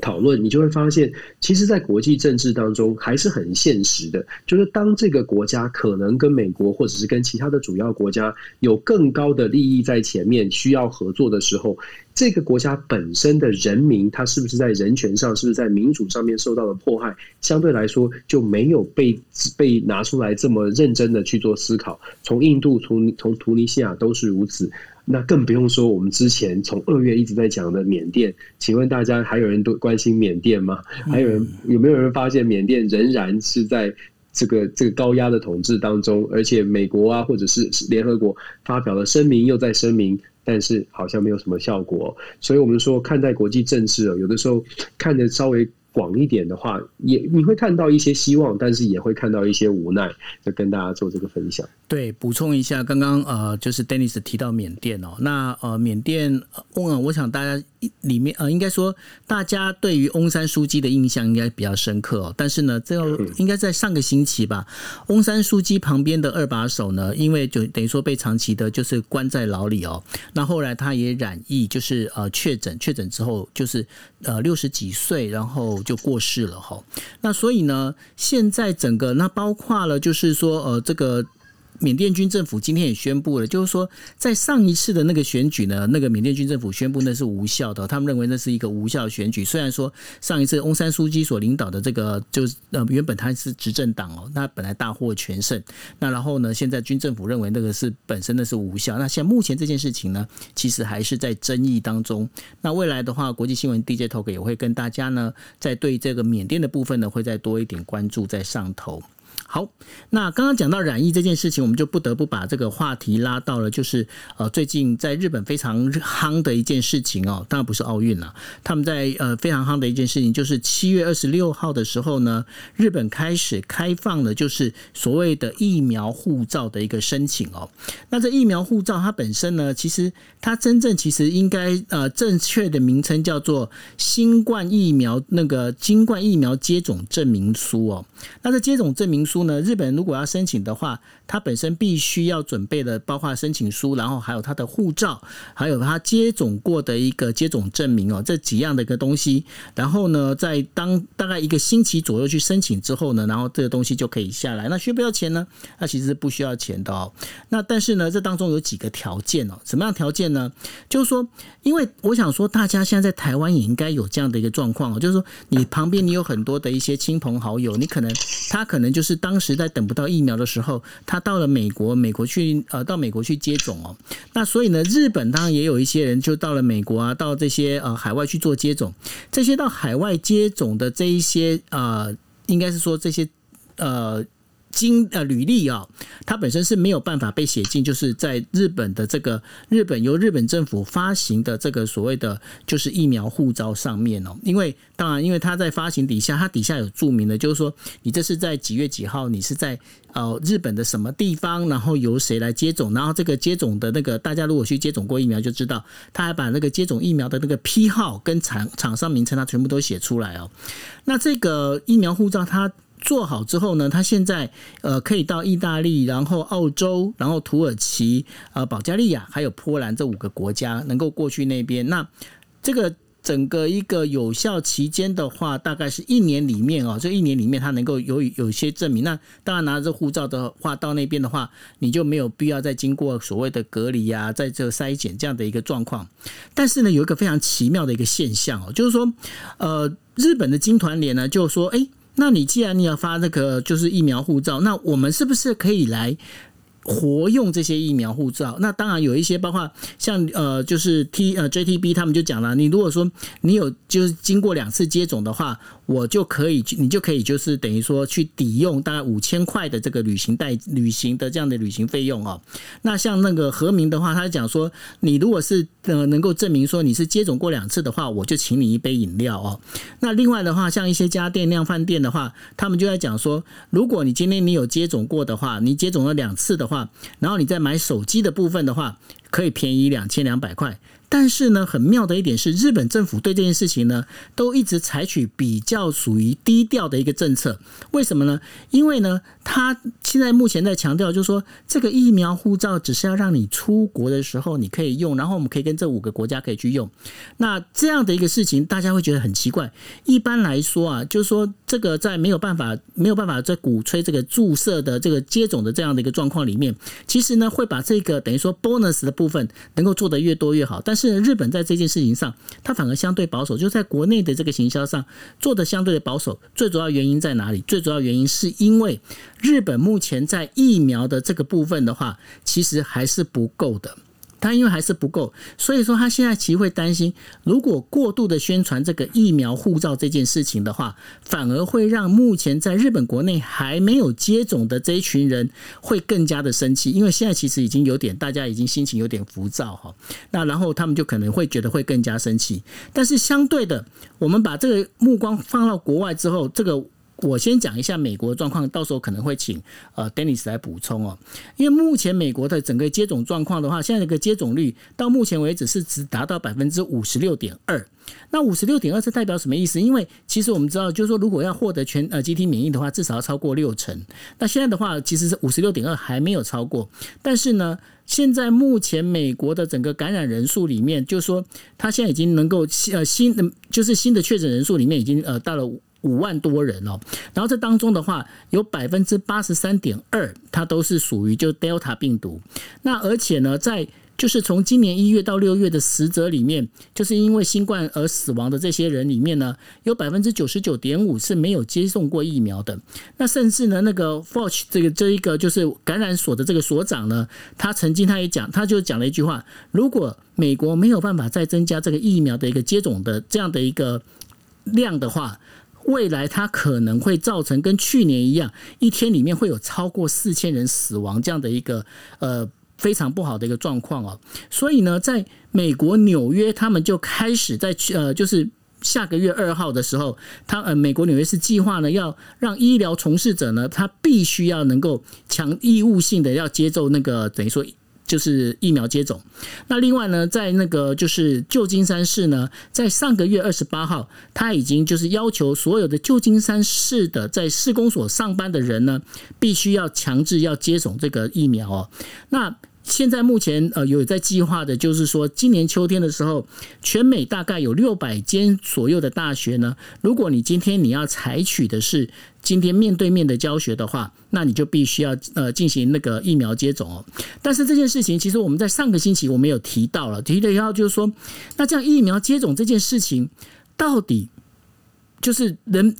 讨论，你就会发现，其实，在国际政治当中，还是很现实的。就是当这个国家可能跟美国，或者是跟其他的主要国家有更高的利益在前面，需要合作的时候，这个国家本身的人民，他是不是在人权上，是不是在民主上面受到了迫害，相对来说就没有被被拿出来这么认真的去做思考。从印度，从从图尼西亚都是如此。那更不用说我们之前从二月一直在讲的缅甸，请问大家还有人都关心缅甸吗？还有人有没有人发现缅甸仍然是在这个这个高压的统治当中？而且美国啊，或者是联合国发表了声明，又在声明，但是好像没有什么效果。所以我们说看待国际政治，有的时候看的稍微。广一点的话，也你会看到一些希望，但是也会看到一些无奈，就跟大家做这个分享。对，补充一下，刚刚呃，就是 Dennis 提到缅甸哦，那呃，缅甸翁，我想大家里面呃，应该说大家对于翁山书记的印象应该比较深刻哦。但是呢，这个应该在上个星期吧，翁山书记旁边的二把手呢，因为就等于说被长期的就是关在牢里哦，那后来他也染疫，就是呃确诊，确诊之后就是呃六十几岁，然后。就过世了哈，那所以呢，现在整个那包括了，就是说呃这个。缅甸军政府今天也宣布了，就是说，在上一次的那个选举呢，那个缅甸军政府宣布那是无效的，他们认为那是一个无效选举。虽然说上一次翁山书记所领导的这个，就是呃原本他是执政党哦，那本来大获全胜，那然后呢，现在军政府认为那个是本身的是无效。那现在目前这件事情呢，其实还是在争议当中。那未来的话，国际新闻 DJ Talk 也会跟大家呢，在对这个缅甸的部分呢，会再多一点关注在上头。好，那刚刚讲到染疫这件事情，我们就不得不把这个话题拉到了，就是呃，最近在日本非常夯的一件事情哦，当然不是奥运了，他们在呃非常夯的一件事情，就是七月二十六号的时候呢，日本开始开放了，就是所谓的疫苗护照的一个申请哦。那这疫苗护照它本身呢，其实它真正其实应该呃正确的名称叫做新冠疫苗那个新冠疫苗接种证明书哦。那这接种证明书。呢，日本人如果要申请的话，他本身必须要准备的，包括申请书，然后还有他的护照，还有他接种过的一个接种证明哦，这几样的一个东西。然后呢，在当大概一个星期左右去申请之后呢，然后这个东西就可以下来。那需不需要钱呢？那其实不需要钱的哦。那但是呢，这当中有几个条件哦。什么样条件呢？就是说，因为我想说，大家现在在台湾也应该有这样的一个状况哦，就是说，你旁边你有很多的一些亲朋好友，你可能他可能就是当时在等不到疫苗的时候，他到了美国，美国去呃到美国去接种哦。那所以呢，日本当然也有一些人就到了美国啊，到这些呃海外去做接种。这些到海外接种的这一些呃，应该是说这些呃。经呃履历啊，它本身是没有办法被写进，就是在日本的这个日本由日本政府发行的这个所谓的就是疫苗护照上面哦。因为当然，因为它在发行底下，它底下有注明的，就是说你这是在几月几号，你是在呃日本的什么地方，然后由谁来接种，然后这个接种的那个大家如果去接种过疫苗就知道，他还把那个接种疫苗的那个批号跟厂厂商名称，他全部都写出来哦。那这个疫苗护照它。做好之后呢，他现在呃可以到意大利，然后澳洲，然后土耳其、呃保加利亚还有波兰这五个国家能够过去那边。那这个。整个一个有效期间的话，大概是一年里面哦，这一年里面他能够有有些证明。那当然拿着护照的话，到那边的话，你就没有必要再经过所谓的隔离啊，在这筛检这样的一个状况。但是呢，有一个非常奇妙的一个现象哦，就是说，呃，日本的金团联呢就说，哎，那你既然你要发那个就是疫苗护照，那我们是不是可以来？活用这些疫苗护照，那当然有一些，包括像呃，就是 T 呃 JTB 他们就讲了，你如果说你有就是经过两次接种的话。我就可以，你就可以就是等于说去抵用大概五千块的这个旅行代旅行的这样的旅行费用哦。那像那个和明的话，他讲说，你如果是呃能够证明说你是接种过两次的话，我就请你一杯饮料哦。那另外的话，像一些家电量饭店的话，他们就在讲说，如果你今天你有接种过的话，你接种了两次的话，然后你再买手机的部分的话，可以便宜两千两百块。但是呢，很妙的一点是，日本政府对这件事情呢，都一直采取比较属于低调的一个政策。为什么呢？因为呢，他现在目前在强调，就是说这个疫苗护照只是要让你出国的时候你可以用，然后我们可以跟这五个国家可以去用。那这样的一个事情，大家会觉得很奇怪。一般来说啊，就是说这个在没有办法没有办法在鼓吹这个注射的这个接种的这样的一个状况里面，其实呢，会把这个等于说 bonus 的部分能够做得越多越好。但是是日本在这件事情上，它反而相对保守，就在国内的这个行销上做的相对的保守。最主要原因在哪里？最主要原因是因为日本目前在疫苗的这个部分的话，其实还是不够的。他因为还是不够，所以说他现在其实会担心，如果过度的宣传这个疫苗护照这件事情的话，反而会让目前在日本国内还没有接种的这一群人会更加的生气，因为现在其实已经有点大家已经心情有点浮躁哈，那然后他们就可能会觉得会更加生气。但是相对的，我们把这个目光放到国外之后，这个。我先讲一下美国的状况，到时候可能会请呃 Dennis 来补充哦。因为目前美国的整个接种状况的话，现在这个接种率到目前为止是只达到百分之五十六点二。那五十六点二是代表什么意思？因为其实我们知道，就是说如果要获得全呃集体免疫的话，至少要超过六成。那现在的话，其实是五十六点二还没有超过。但是呢，现在目前美国的整个感染人数里面，就是说它现在已经能够呃新的就是新的确诊人数里面已经呃到了。五万多人哦，然后这当中的话，有百分之八十三点二，它都是属于就 Delta 病毒。那而且呢，在就是从今年一月到六月的死者里面，就是因为新冠而死亡的这些人里面呢，有百分之九十九点五是没有接种过疫苗的。那甚至呢，那个 Forge 这个这一个就是感染所的这个所长呢，他曾经他也讲，他就讲了一句话：如果美国没有办法再增加这个疫苗的一个接种的这样的一个量的话，未来它可能会造成跟去年一样，一天里面会有超过四千人死亡这样的一个呃非常不好的一个状况哦。所以呢，在美国纽约，他们就开始在去呃就是下个月二号的时候，他呃美国纽约市计划呢要让医疗从事者呢，他必须要能够强义务性的要接受那个等于说。就是疫苗接种。那另外呢，在那个就是旧金山市呢，在上个月二十八号，他已经就是要求所有的旧金山市的在市公所上班的人呢，必须要强制要接种这个疫苗哦。那现在目前呃有在计划的，就是说今年秋天的时候，全美大概有六百间左右的大学呢。如果你今天你要采取的是今天面对面的教学的话，那你就必须要呃进行那个疫苗接种哦。但是这件事情其实我们在上个星期我们有提到了，提的要就是说，那这样疫苗接种这件事情到底就是人。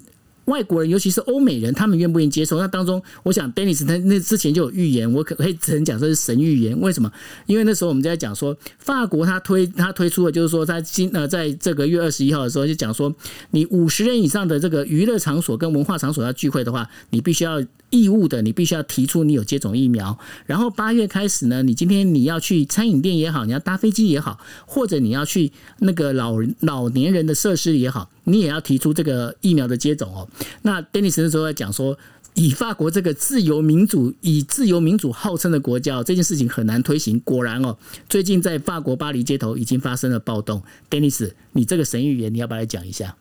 外国人，尤其是欧美人，他们愿不愿意接受？那当中，我想，Dennis 他那之前就有预言，我可可以只能讲这是神预言。为什么？因为那时候我们在讲说，法国他推他推出了，就是说，他今呃，在这个月二十一号的时候，就讲说，你五十人以上的这个娱乐场所跟文化场所要聚会的话，你必须要。义务的，你必须要提出你有接种疫苗。然后八月开始呢，你今天你要去餐饮店也好，你要搭飞机也好，或者你要去那个老老年人的设施也好，你也要提出这个疫苗的接种哦。那 Dennis 那时候在讲说，以法国这个自由民主、以自由民主号称的国家，这件事情很难推行。果然哦，最近在法国巴黎街头已经发生了暴动。Dennis，你这个神预言，你要不要来讲一下？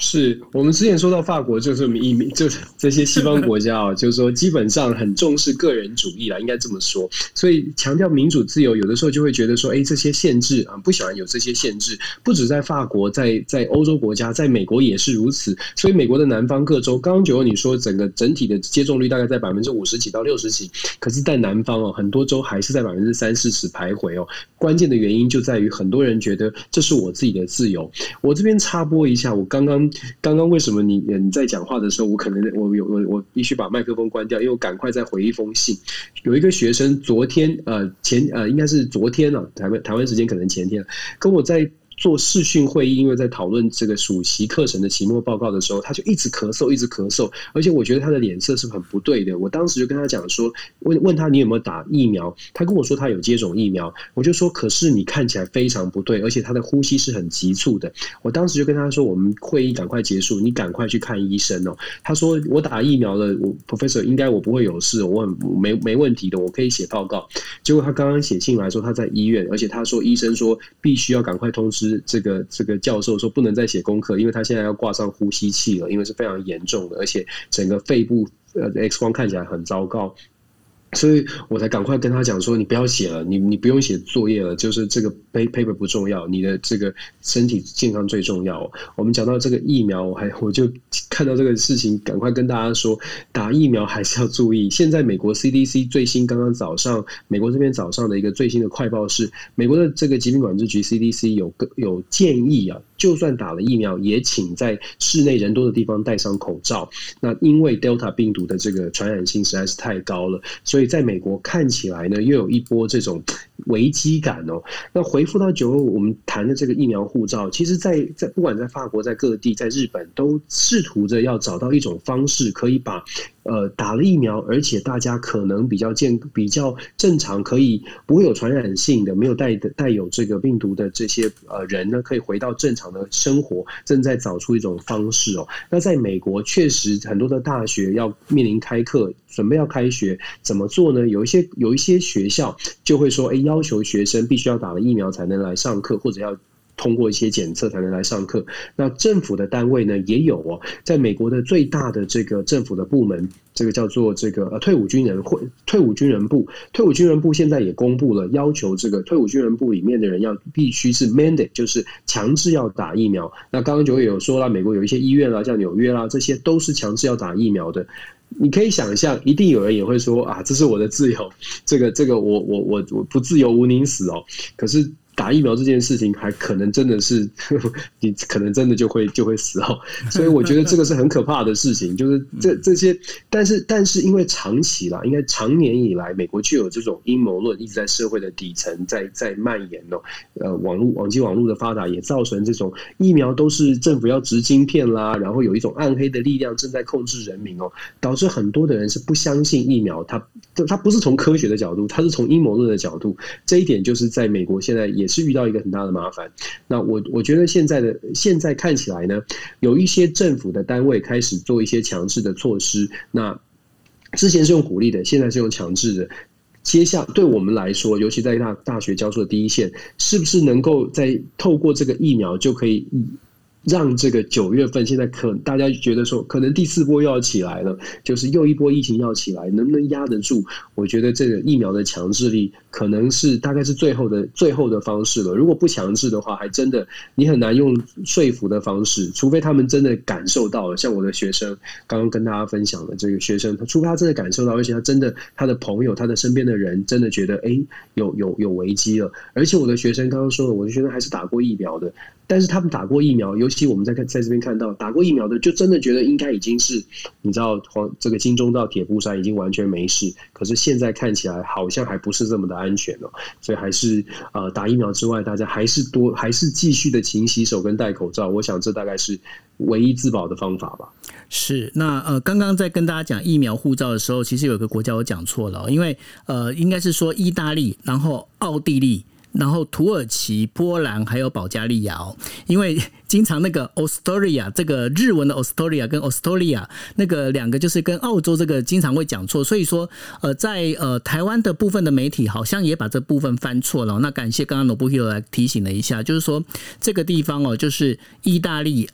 是我们之前说到法国，就是移民，就是这些西方国家啊，就是说基本上很重视个人主义啦，应该这么说。所以强调民主自由，有的时候就会觉得说，哎，这些限制啊，不喜欢有这些限制。不止在法国，在在欧洲国家，在美国也是如此。所以美国的南方各州，刚刚九欧你说整个整体的接种率大概在百分之五十几到六十几，可是，在南方哦，很多州还是在百分之三四十徘徊哦。关键的原因就在于很多人觉得这是我自己的自由。我这边插播一下，我刚刚。刚刚为什么你你在讲话的时候，我可能我有我我必须把麦克风关掉，因为我赶快再回一封信。有一个学生昨天呃前呃应该是昨天了，台湾台湾时间可能前天，跟我在。做视讯会议，因为在讨论这个暑期课程的期末报告的时候，他就一直咳嗽，一直咳嗽，而且我觉得他的脸色是很不对的。我当时就跟他讲说，问问他你有没有打疫苗，他跟我说他有接种疫苗，我就说可是你看起来非常不对，而且他的呼吸是很急促的。我当时就跟他说，我们会议赶快结束，你赶快去看医生哦。他说我打疫苗了，我 professor 应该我不会有事，我很没没问题的，我可以写报告。结果他刚刚写信来说他在医院，而且他说医生说必须要赶快通知。这个这个教授说不能再写功课，因为他现在要挂上呼吸器了，因为是非常严重的，而且整个肺部呃 X 光看起来很糟糕。所以我才赶快跟他讲说，你不要写了，你你不用写作业了，就是这个 paper 不重要，你的这个身体健康最重要。我们讲到这个疫苗，我还我就看到这个事情，赶快跟大家说，打疫苗还是要注意。现在美国 CDC 最新刚刚早上，美国这边早上的一个最新的快报是，美国的这个疾病管制局 CDC 有个有建议啊，就算打了疫苗，也请在室内人多的地方戴上口罩。那因为 Delta 病毒的这个传染性实在是太高了，所以。在美国看起来呢，又有一波这种危机感哦。那回复到九二五，我们谈的这个疫苗护照，其实，在在不管在法国、在各地、在日本，都试图着要找到一种方式，可以把。呃，打了疫苗，而且大家可能比较健、比较正常，可以不会有传染性的，没有带的带有这个病毒的这些呃人呢，可以回到正常的生活，正在找出一种方式哦。那在美国，确实很多的大学要面临开课，准备要开学，怎么做呢？有一些有一些学校就会说，哎，要求学生必须要打了疫苗才能来上课，或者要。通过一些检测才能来上课。那政府的单位呢也有哦，在美国的最大的这个政府的部门，这个叫做这个呃退伍军人会退伍军人部，退伍军人部现在也公布了，要求这个退伍军人部里面的人要必须是 mandate，就是强制要打疫苗。那刚刚就有说了，美国有一些医院啦，像纽约啦，这些都是强制要打疫苗的。你可以想象，一定有人也会说啊，这是我的自由，这个这个我我我我不自由，无宁死哦。可是。打疫苗这件事情还可能真的是 你可能真的就会就会死哦，所以我觉得这个是很可怕的事情。就是这这些，但是但是因为长期啦，应该长年以来，美国就有这种阴谋论一直在社会的底层在在蔓延哦。呃，网络网际网络的发达也造成这种疫苗都是政府要植晶片啦，然后有一种暗黑的力量正在控制人民哦，导致很多的人是不相信疫苗。他他不是从科学的角度，他是从阴谋论的角度。这一点就是在美国现在也。是遇到一个很大的麻烦。那我我觉得现在的现在看起来呢，有一些政府的单位开始做一些强制的措施。那之前是用鼓励的，现在是用强制的。接下对我们来说，尤其在大大学教授的第一线，是不是能够在透过这个疫苗就可以？让这个九月份现在可大家觉得说，可能第四波又要起来了，就是又一波疫情要起来，能不能压得住？我觉得这个疫苗的强制力可能是大概是最后的最后的方式了。如果不强制的话，还真的你很难用说服的方式，除非他们真的感受到了。像我的学生刚刚跟大家分享的这个学生，他除非他真的感受到，而且他真的他的朋友、他的身边的人真的觉得，哎，有有有危机了。而且我的学生刚刚说了，我的学生还是打过疫苗的。但是他们打过疫苗，尤其我们在看在这边看到打过疫苗的，就真的觉得应该已经是你知道黄这个金钟罩铁布衫已经完全没事。可是现在看起来好像还不是这么的安全哦，所以还是呃打疫苗之外，大家还是多还是继续的勤洗手跟戴口罩。我想这大概是唯一自保的方法吧。是那呃刚刚在跟大家讲疫苗护照的时候，其实有个国家我讲错了，因为呃应该是说意大利，然后奥地利。然后土耳其、波兰还有保加利亚哦，因为经常那个 Australia 这个日文的 Australia 跟 Australia 那个两个就是跟澳洲这个经常会讲错，所以说呃在呃台湾的部分的媒体好像也把这部分翻错了。那感谢刚刚 Nobuhiro 来提醒了一下，就是说这个地方哦，就是意大利。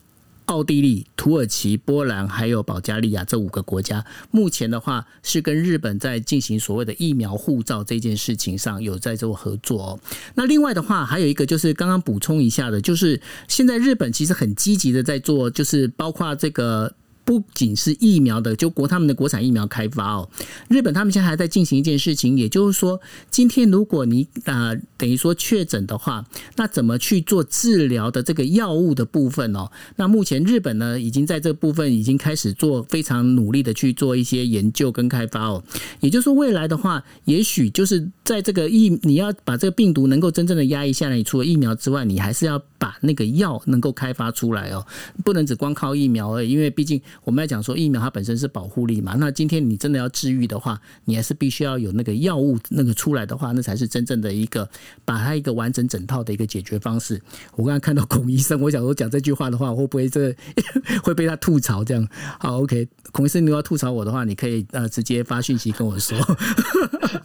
奥地利、土耳其、波兰还有保加利亚这五个国家，目前的话是跟日本在进行所谓的疫苗护照这件事情上有在做合作哦。那另外的话，还有一个就是刚刚补充一下的，就是现在日本其实很积极的在做，就是包括这个。不仅是疫苗的，就国他们的国产疫苗开发哦，日本他们现在还在进行一件事情，也就是说，今天如果你啊等于说确诊的话，那怎么去做治疗的这个药物的部分哦？那目前日本呢，已经在这部分已经开始做非常努力的去做一些研究跟开发哦。也就是说，未来的话，也许就是在这个疫，你要把这个病毒能够真正的压抑下来，你除了疫苗之外，你还是要把那个药能够开发出来哦，不能只光靠疫苗而已，因为毕竟。我们要讲说疫苗它本身是保护力嘛，那今天你真的要治愈的话，你还是必须要有那个药物那个出来的话，那才是真正的一个把它一个完整整套的一个解决方式。我刚刚看到孔医生，我想说讲这句话的话，会不会这 会被他吐槽？这样好，OK，孔医生，你要吐槽我的话，你可以呃直接发讯息跟我说，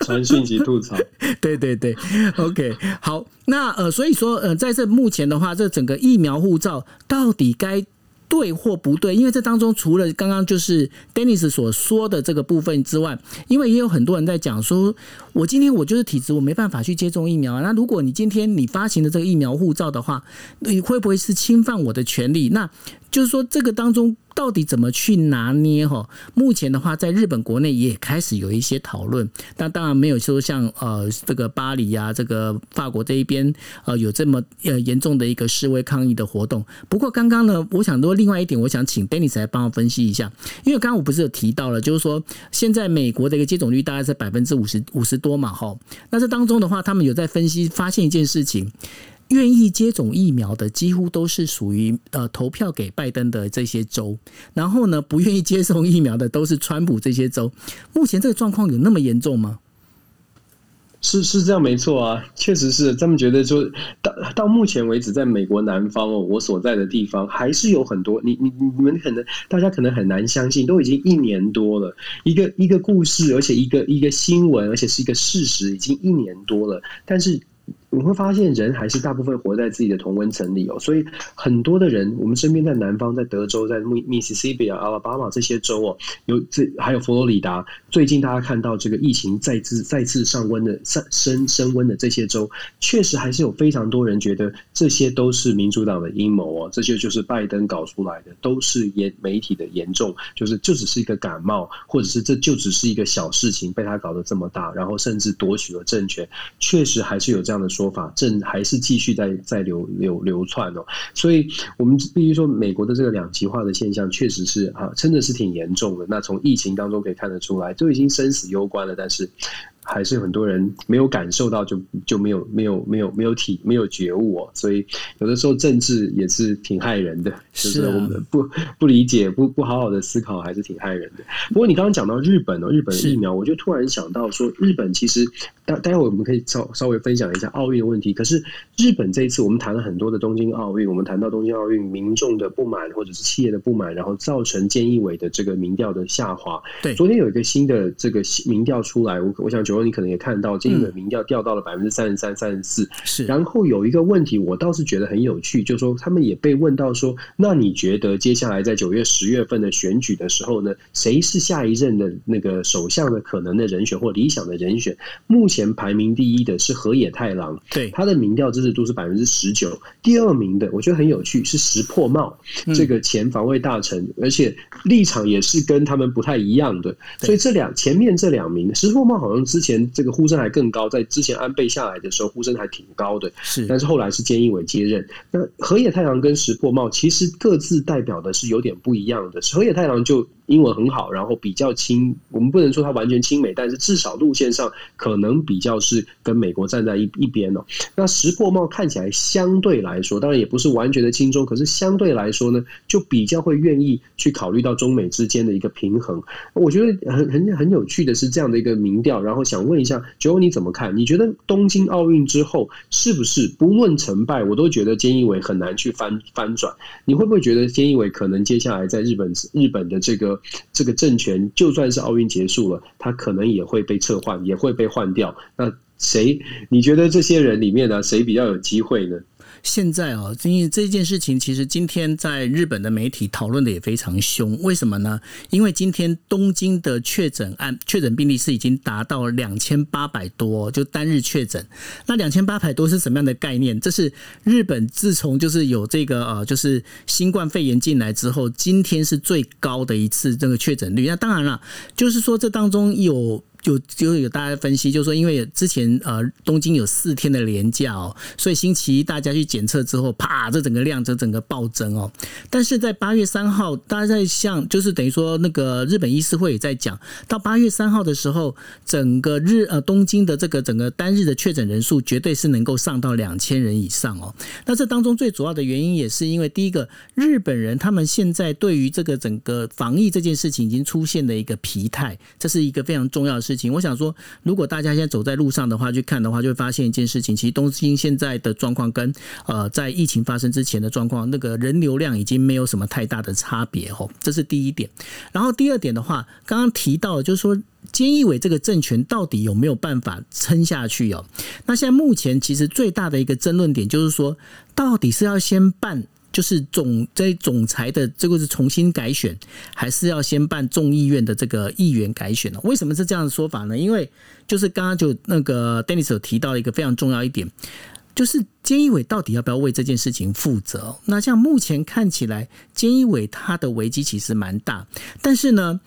传讯息吐槽。对对对，OK，好，那呃，所以说呃，在这目前的话，这整个疫苗护照到底该？对或不对？因为这当中除了刚刚就是 Dennis 所说的这个部分之外，因为也有很多人在讲说，我今天我就是体质，我没办法去接种疫苗啊。那如果你今天你发行的这个疫苗护照的话，你会不会是侵犯我的权利？那就是说，这个当中到底怎么去拿捏？哈，目前的话，在日本国内也开始有一些讨论，但当然没有说像呃这个巴黎啊，这个法国这一边呃有这么呃严重的一个示威抗议的活动。不过刚刚呢，我想说另外一点，我想请 Dennis 来帮我分析一下，因为刚刚我不是有提到了，就是说现在美国的一个接种率大概在百分之五十五十多嘛，哈，那这当中的话，他们有在分析发现一件事情。愿意接种疫苗的几乎都是属于呃投票给拜登的这些州，然后呢，不愿意接种疫苗的都是川普这些州。目前这个状况有那么严重吗？是是这样，没错啊，确实是。他们觉得说到到目前为止，在美国南方哦，我所在的地方还是有很多你你你们可能大家可能很难相信，都已经一年多了，一个一个故事，而且一个一个新闻，而且是一个事实，已经一年多了，但是。你会发现，人还是大部分活在自己的同温层里哦，所以很多的人，我们身边在南方，在德州，在密密西西比啊、阿拉巴马这些州哦，有这还有佛罗里达，最近大家看到这个疫情再次再次上温的上升升温的这些州，确实还是有非常多人觉得这些都是民主党的阴谋哦，这些就是拜登搞出来的，都是严媒体的严重，就是就只是一个感冒，或者是这就只是一个小事情，被他搞得这么大，然后甚至夺取了政权，确实还是有这样的说。说法正还是继续在在流流流窜哦，所以我们必须说，美国的这个两极化的现象确实是啊，真的是挺严重的。那从疫情当中可以看得出来，都已经生死攸关了，但是。还是很多人没有感受到，就就没有没有没有没有体没有觉悟哦，所以有的时候政治也是挺害人的，就是我们不不理解不不好好的思考，还是挺害人的。不过你刚刚讲到日本哦，日本疫苗，我就突然想到说，日本其实待待会我们可以稍稍微分享一下奥运的问题。可是日本这一次我们谈了很多的东京奥运，我们谈到东京奥运民众的不满或者是企业的不满，然后造成菅义伟的这个民调的下滑。对，昨天有一个新的这个民调出来，我我想。你可能也看到，这个民调掉到了百分之三十三、三十四。是，然后有一个问题，我倒是觉得很有趣，就是说他们也被问到说，那你觉得接下来在九月、十月份的选举的时候呢，谁是下一任的那个首相的可能的人选或理想的人选？目前排名第一的是河野太郎，对他的民调支持度是百分之十九。第二名的，我觉得很有趣，是石破茂，这个前防卫大臣，而且立场也是跟他们不太一样的。所以这两前面这两名，石破茂好像之前这个呼声还更高，在之前安倍下来的时候，呼声还挺高的。是，但是后来是菅义伟接任。那河野太郎跟石破茂其实各自代表的是有点不一样的。河野太郎就。英文很好，然后比较亲，我们不能说他完全亲美，但是至少路线上可能比较是跟美国站在一一边哦。那石破茂看起来相对来说，当然也不是完全的亲中，可是相对来说呢，就比较会愿意去考虑到中美之间的一个平衡。我觉得很很很有趣的是这样的一个民调，然后想问一下九欧你怎么看？你觉得东京奥运之后是不是不论成败，我都觉得菅义伟很难去翻翻转？你会不会觉得菅义伟可能接下来在日本日本的这个？这个政权就算是奥运结束了，他可能也会被撤换，也会被换掉。那谁？你觉得这些人里面呢，谁比较有机会呢？现在哦，因为这件事情，其实今天在日本的媒体讨论的也非常凶。为什么呢？因为今天东京的确诊案、确诊病例是已经达到两千八百多，就单日确诊。那两千八百多是什么样的概念？这是日本自从就是有这个呃，就是新冠肺炎进来之后，今天是最高的一次这个确诊率。那当然了，就是说这当中有。就就有大家分析，就说因为之前呃东京有四天的连假哦，所以星期一大家去检测之后，啪，这整个量这整个暴增哦。但是在八月三号，大家在像就是等于说那个日本医师会也在讲，到八月三号的时候，整个日呃东京的这个整个单日的确诊人数绝对是能够上到两千人以上哦。那这当中最主要的原因也是因为第一个，日本人他们现在对于这个整个防疫这件事情已经出现了一个疲态，这是一个非常重要的事。事情，我想说，如果大家现在走在路上的话，去看的话，就会发现一件事情。其实东京现在的状况跟呃在疫情发生之前的状况，那个人流量已经没有什么太大的差别哦。这是第一点。然后第二点的话，刚刚提到就是说，菅义伟这个政权到底有没有办法撑下去哦？那现在目前其实最大的一个争论点就是说，到底是要先办。就是总在总裁的这个是重新改选，还是要先办众议院的这个议员改选呢？为什么是这样的说法呢？因为就是刚刚就那个 Dennis 有提到一个非常重要一点，就是菅义伟到底要不要为这件事情负责？那像目前看起来，菅义伟他的危机其实蛮大，但是呢，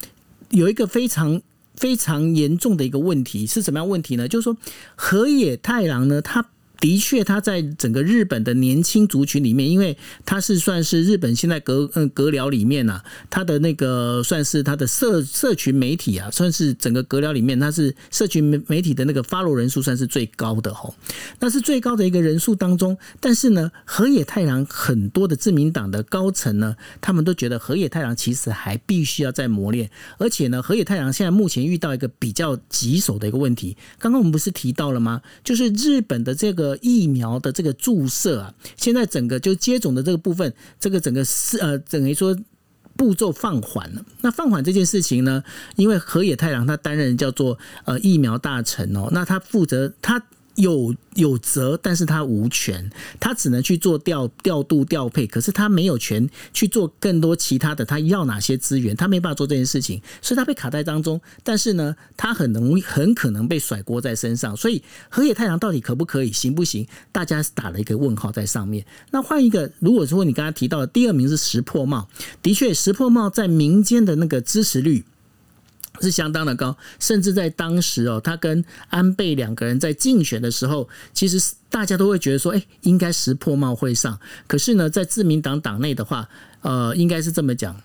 有一个非常非常严重的一个问题是什么样问题呢？就是说河野太郎呢，他。的确，他在整个日本的年轻族群里面，因为他是算是日本现在阁嗯阁僚里面啊，他的那个算是他的社社群媒体啊，算是整个阁僚里面，他是社群媒媒体的那个 follow 人数算是最高的吼，那是最高的一个人数当中。但是呢，河野太郎很多的自民党的高层呢，他们都觉得河野太郎其实还必须要再磨练，而且呢，河野太郎现在目前遇到一个比较棘手的一个问题。刚刚我们不是提到了吗？就是日本的这个。疫苗的这个注射啊，现在整个就接种的这个部分，这个整个是呃等于说步骤放缓了。那放缓这件事情呢，因为河野太郎他担任叫做呃疫苗大臣哦，那他负责他。有有责，但是他无权，他只能去做调调度调配，可是他没有权去做更多其他的。他要哪些资源，他没办法做这件事情，所以他被卡在当中。但是呢，他很容易很可能被甩锅在身上。所以河野太郎到底可不可以，行不行？大家打了一个问号在上面。那换一个，如果说你刚才提到的第二名是石破茂，的确石破茂在民间的那个支持率。是相当的高，甚至在当时哦，他跟安倍两个人在竞选的时候，其实大家都会觉得说，哎，应该石破茂会上。可是呢，在自民党党内的话，呃，应该是这么讲。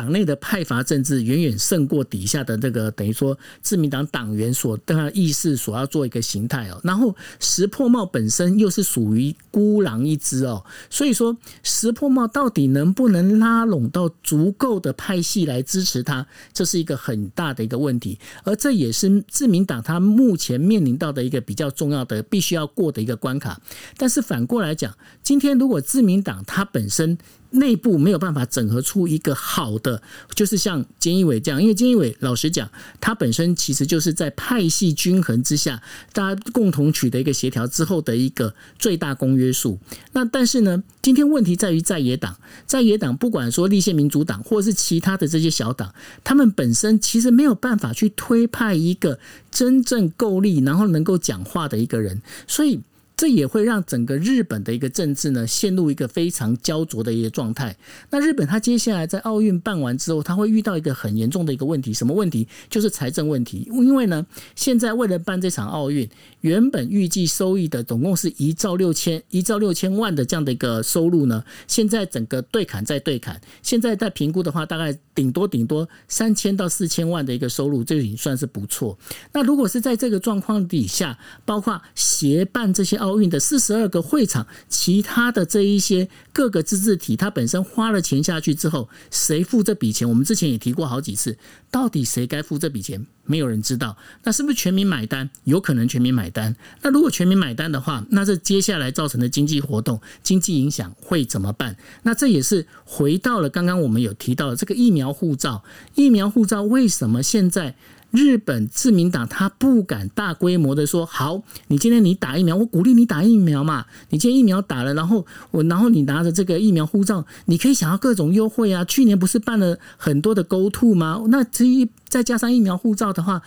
党内的派阀政治远远胜过底下的这个等于说自民党党员所的意识所要做一个形态哦，然后石破茂本身又是属于孤狼一只哦，所以说石破茂到底能不能拉拢到足够的派系来支持他，这是一个很大的一个问题，而这也是自民党他目前面临到的一个比较重要的必须要过的一个关卡。但是反过来讲，今天如果自民党它本身内部没有办法整合出一个好的，就是像菅义伟这样，因为菅义伟老实讲，他本身其实就是在派系均衡之下，大家共同取得一个协调之后的一个最大公约数。那但是呢，今天问题在于在野党，在野党不管说立宪民主党或者是其他的这些小党，他们本身其实没有办法去推派一个真正够力，然后能够讲话的一个人，所以。这也会让整个日本的一个政治呢陷入一个非常焦灼的一个状态。那日本它接下来在奥运办完之后，它会遇到一个很严重的一个问题，什么问题？就是财政问题。因为呢，现在为了办这场奥运，原本预计收益的总共是一兆六千一兆六千万的这样的一个收入呢，现在整个对砍再对砍，现在在评估的话，大概顶多顶多三千到四千万的一个收入，这已经算是不错。那如果是在这个状况底下，包括协办这些奥，奥运的四十二个会场，其他的这一些各个自治体，它本身花了钱下去之后，谁付这笔钱？我们之前也提过好几次，到底谁该付这笔钱？没有人知道。那是不是全民买单？有可能全民买单。那如果全民买单的话，那这接下来造成的经济活动、经济影响会怎么办？那这也是回到了刚刚我们有提到的这个疫苗护照。疫苗护照为什么现在？日本自民党他不敢大规模的说，好，你今天你打疫苗，我鼓励你打疫苗嘛。你今天疫苗打了，然后我，然后你拿着这个疫苗护照，你可以想要各种优惠啊。去年不是办了很多的 Go To 吗？那这一再加上疫苗护照的话。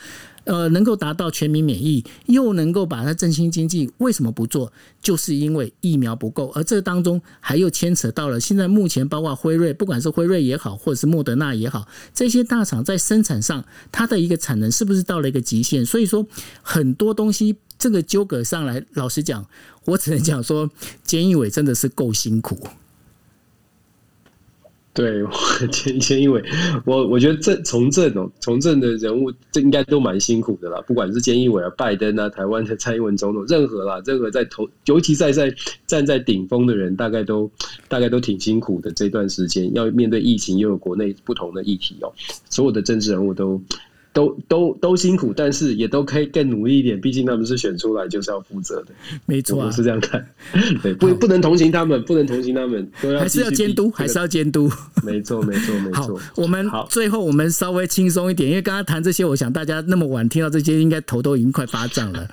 呃，能够达到全民免疫，又能够把它振兴经济，为什么不做？就是因为疫苗不够，而这当中还又牵扯到了现在目前包括辉瑞，不管是辉瑞也好，或者是莫德纳也好，这些大厂在生产上它的一个产能是不是到了一个极限？所以说很多东西这个纠葛上来，老实讲，我只能讲说，菅义伟真的是够辛苦。对，前前一委，我我觉得这从政哦，从政的人物，这应该都蛮辛苦的啦。不管是菅义伟啊、拜登啊、台湾的蔡英文总统，任何啦，任何在头，尤其在在站在顶峰的人，大概都大概都挺辛苦的。这段时间要面对疫情，又有国内不同的议题哦，所有的政治人物都。都都都辛苦，但是也都可以更努力一点。毕竟他们是选出来就是要负责的，没错，我是这样看。对，不不能同情他们，不能同情他们，都要还是要监督，还是要监督。没错，没错，没 错。我们最后我们稍微轻松一点，因为刚刚谈这些，我想大家那么晚听到这些，应该头都已经快发胀了。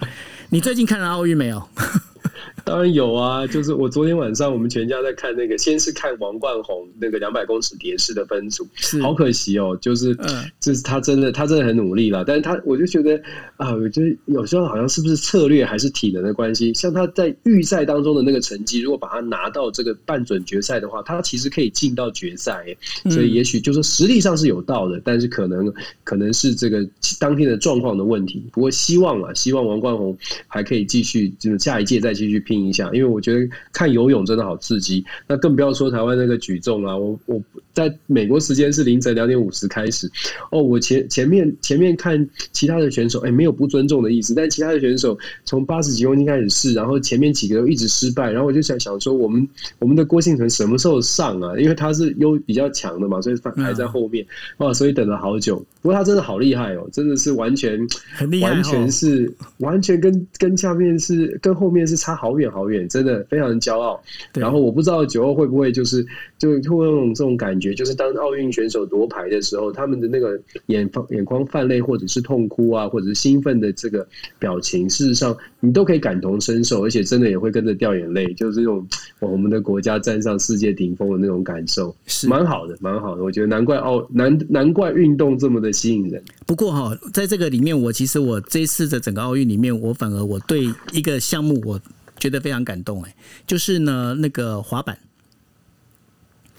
你最近看了奥运没有？当然有啊，就是我昨天晚上我们全家在看那个，先是看王冠宏那个两百公尺蝶式的分组，好可惜哦，就是，就是他真的他真的很努力了，但是他我就觉得啊，我觉得有时候好像是不是策略还是体能的关系，像他在预赛当中的那个成绩，如果把他拿到这个半准决赛的话，他其实可以进到决赛，所以也许就是实力上是有到的，但是可能可能是这个当天的状况的问题。不过希望啊，希望王冠宏还可以继续，就是下一届再继续。拼一下，因为我觉得看游泳真的好刺激。那更不要说台湾那个举重啊，我我在美国时间是凌晨两点五十开始。哦，我前前面前面看其他的选手，哎，没有不尊重的意思，但其他的选手从八十几公斤开始试，然后前面几个都一直失败，然后我就想想说，我们我们的郭信成什么时候上啊？因为他是优比较强的嘛，所以排在后面哇，所以等了好久。不过他真的好厉害哦，真的是完全很厉害完全是完全跟跟下面是跟后面是差好。远好远，真的非常骄傲。然后我不知道九号会不会就是就会有这种感觉，就是当奥运选手夺牌的时候，他们的那个眼眶眼眶泛泪，或者是痛哭啊，或者是兴奋的这个表情，事实上你都可以感同身受，而且真的也会跟着掉眼泪，就是这种我们的国家站上世界顶峰的那种感受，是蛮好的，蛮好的。我觉得难怪奥难难怪运动这么的吸引人。不过哈，在这个里面，我其实我这次的整个奥运里面，我反而我对一个项目我。觉得非常感动哎，就是呢，那个滑板。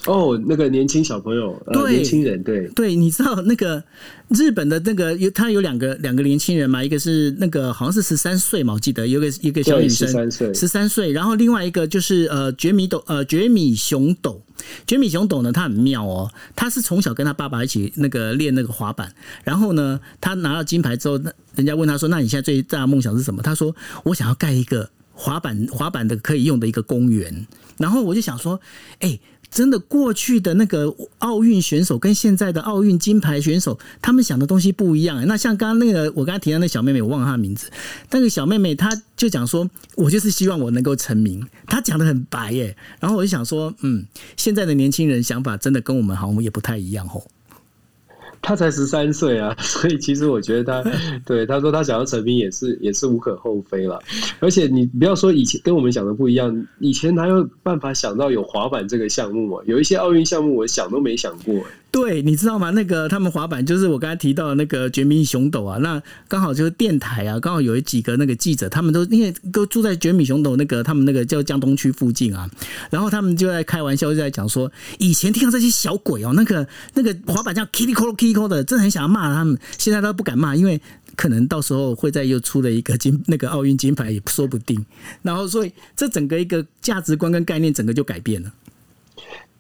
哦，那个年轻小朋友，对，年轻人，对，对，你知道那个日本的那个有他有两个两个年轻人嘛，一个是那个好像是十三岁嘛，我记得有个一个小女生，十三岁，十三岁，然后另外一个就是呃，绝米斗，呃，绝米熊斗，绝米熊斗呢，他很妙哦，他是从小跟他爸爸一起那个练那个滑板，然后呢，他拿到金牌之后，那人家问他说，那你现在最大的梦想是什么？他说，我想要盖一个。滑板滑板的可以用的一个公园，然后我就想说，哎，真的过去的那个奥运选手跟现在的奥运金牌选手，他们想的东西不一样。那像刚刚那个我刚才提到那小妹妹，我忘了她的名字，那个小妹妹她就讲说，我就是希望我能够成名。她讲的很白耶，然后我就想说，嗯，现在的年轻人想法真的跟我们好像也不太一样吼。他才十三岁啊，所以其实我觉得他 对他说他想要成名也是也是无可厚非了。而且你不要说以前跟我们想的不一样，以前哪有办法想到有滑板这个项目啊？有一些奥运项目我想都没想过。对，你知道吗？那个他们滑板就是我刚才提到的那个绝米熊斗啊，那刚好就是电台啊，刚好有几个那个记者，他们都因为都住在绝米熊斗那个他们那个叫江东区附近啊，然后他们就在开玩笑，就在讲说，以前听到这些小鬼哦，那个那个滑板叫 Kitty Call Kitty Call 的，真的很想要骂他们，现在都不敢骂，因为可能到时候会再又出了一个金那个奥运金牌也说不定，然后所以这整个一个价值观跟概念整个就改变了。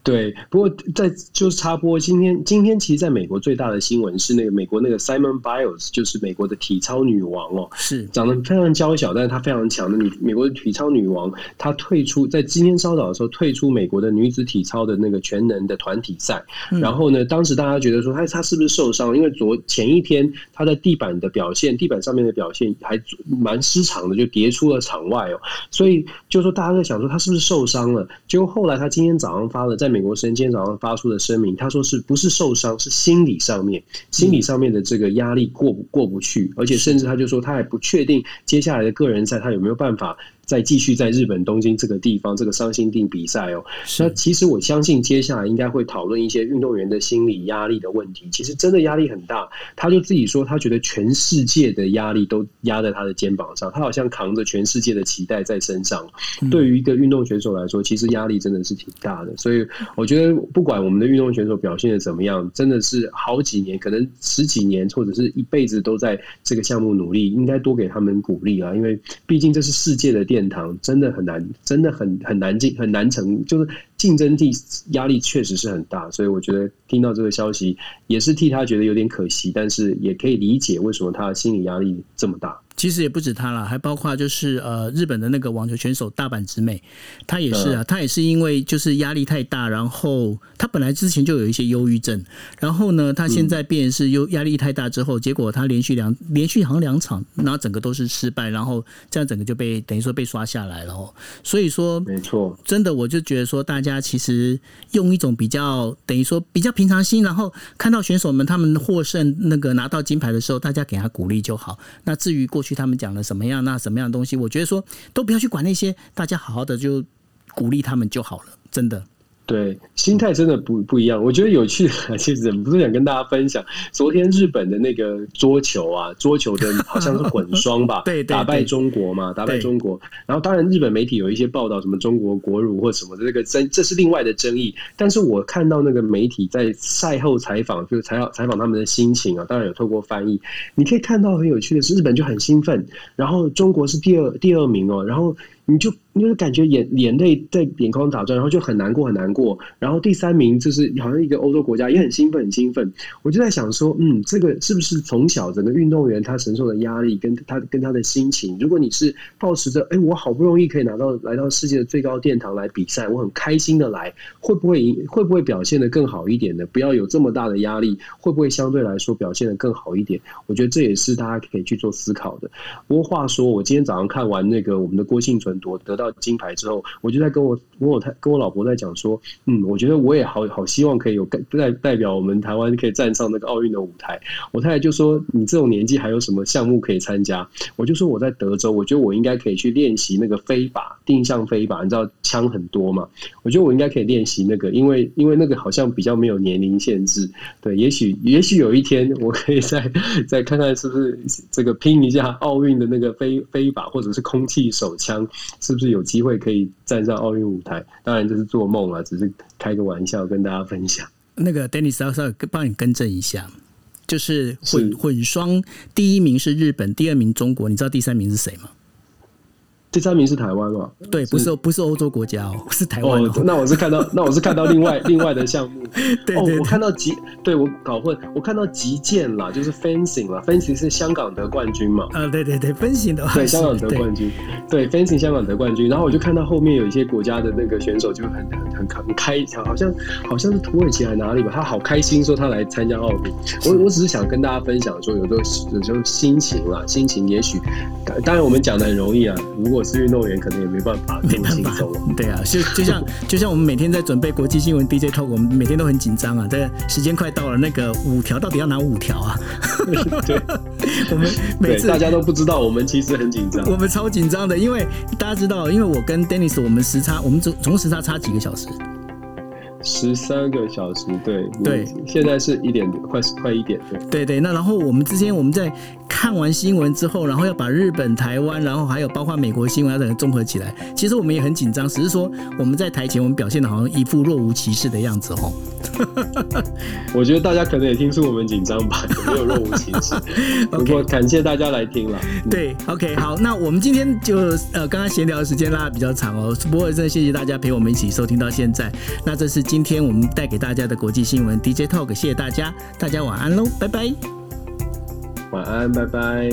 对，不过在就是插播，今天今天其实在美国最大的新闻是那个美国那个 Simon Biles，就是美国的体操女王哦，是长得非常娇小，但是她非常强的女美国的体操女王，她退出在今天稍早的时候退出美国的女子体操的那个全能的团体赛，然后呢，当时大家觉得说她她是不是受伤？因为昨前一天她在地板的表现，地板上面的表现还蛮失常的，就跌出了场外哦，所以就说大家在想说她是不是受伤了？结果后来她今天早上发了在。美国时间今天早上发出的声明，他说是不是受伤，是心理上面，心理上面的这个压力过不过不去，而且甚至他就说他还不确定接下来的个人赛他有没有办法。再继续在日本东京这个地方这个伤心地比赛哦，那其实我相信接下来应该会讨论一些运动员的心理压力的问题。其实真的压力很大，他就自己说他觉得全世界的压力都压在他的肩膀上，他好像扛着全世界的期待在身上。对于一个运动选手来说，其实压力真的是挺大的。所以我觉得不管我们的运动选手表现的怎么样，真的是好几年，可能十几年或者是一辈子都在这个项目努力，应该多给他们鼓励啊！因为毕竟这是世界的堂真的很难，真的很很难进，很难成，就是竞争地压力确实是很大，所以我觉得听到这个消息也是替他觉得有点可惜，但是也可以理解为什么他的心理压力这么大。其实也不止他了，还包括就是呃日本的那个网球选手大阪直美，他也是啊，他也是因为就是压力太大，然后他本来之前就有一些忧郁症，然后呢，他现在变是忧压力太大之后，结果他连续两连续好像两场，然后整个都是失败，然后这样整个就被等于说被刷下来了哦。所以说，没错，真的我就觉得说，大家其实用一种比较等于说比较平常心，然后看到选手们他们获胜那个拿到金牌的时候，大家给他鼓励就好。那至于过去。他们讲了什么样那什么样的东西？我觉得说都不要去管那些，大家好好的就鼓励他们就好了，真的。对，心态真的不不一样。我觉得有趣的，其实不是想跟大家分享。昨天日本的那个桌球啊，桌球的好像是混双吧，对，打败中国嘛，打败中国。然后当然日本媒体有一些报道，什么中国国辱或什么的，这个争这是另外的争议。但是我看到那个媒体在赛后采访，就是采访采访他们的心情啊，当然有透过翻译，你可以看到很有趣的是，日本就很兴奋，然后中国是第二第二名哦，然后。你就你就感觉眼眼泪在眼眶打转，然后就很难过很难过。然后第三名就是好像一个欧洲国家也很兴奋很兴奋。我就在想说，嗯，这个是不是从小整个运动员他承受的压力跟他跟他的心情？如果你是抱持着，哎，我好不容易可以拿到来到世界的最高殿堂来比赛，我很开心的来，会不会赢？会不会表现的更好一点呢？不要有这么大的压力，会不会相对来说表现的更好一点？我觉得这也是大家可以去做思考的。不过话说，我今天早上看完那个我们的郭幸存。夺得到金牌之后，我就在跟我跟我太跟我老婆在讲说，嗯，我觉得我也好好希望可以有代代表我们台湾可以站上那个奥运的舞台。我太太就说，你这种年纪还有什么项目可以参加？我就说我在德州，我觉得我应该可以去练习那个飞靶，定向飞靶。你知道枪很多嘛？我觉得我应该可以练习那个，因为因为那个好像比较没有年龄限制。对，也许也许有一天我可以再再看看是不是这个拼一下奥运的那个飞飞靶，或者是空气手枪。是不是有机会可以站上奥运舞台？当然这是做梦啊，只是开个玩笑跟大家分享。那个 Dennis 稍稍帮你更正一下，就是混混双第一名是日本，第二名中国，你知道第三名是谁吗？第三名是台湾嘛？对，不是不是欧洲国家哦，是台湾。哦那我是看到，那我是看到另外另外的项目。对对，我看到极，对我搞混，我看到击剑啦，就是 fencing 啦，fencing 是香港得冠军嘛？啊，对对对，fencing 的话，对香港得冠军，对 fencing 香港得冠军。然后我就看到后面有一些国家的那个选手就很很很很开，好像好像是土耳其还哪里吧，他好开心说他来参加奥运。我我只是想跟大家分享说，有时候有时候心情啦，心情也许，当然我们讲的很容易啊，如果。是运动员可能也没办法，没办法。对啊，就就像 就像我们每天在准备国际新闻 DJ talk，我们每天都很紧张啊。这时间快到了，那个五条到底要拿五条啊？对，我们每次大家都不知道，我们其实很紧张。我们超紧张的，因为大家知道，因为我跟 Dennis，我们时差，我们总总时差差几个小时。十三个小时，对对，现在是一点快快一点，对对对。那然后我们之间我们在看完新闻之后，然后要把日本、台湾，然后还有包括美国新闻要整个综合起来。其实我们也很紧张，只是说我们在台前我们表现的好像一副若无其事的样子哦。我觉得大家可能也听出我们紧张吧，没有若无其事。不过感谢大家来听了。对，OK，好，那我们今天就呃刚刚闲聊的时间拉的比较长哦，不过真的谢谢大家陪我们一起收听到现在。那这是今天我们带给大家的国际新闻 DJ Talk，谢谢大家，大家晚安喽，拜拜。晚安，拜拜。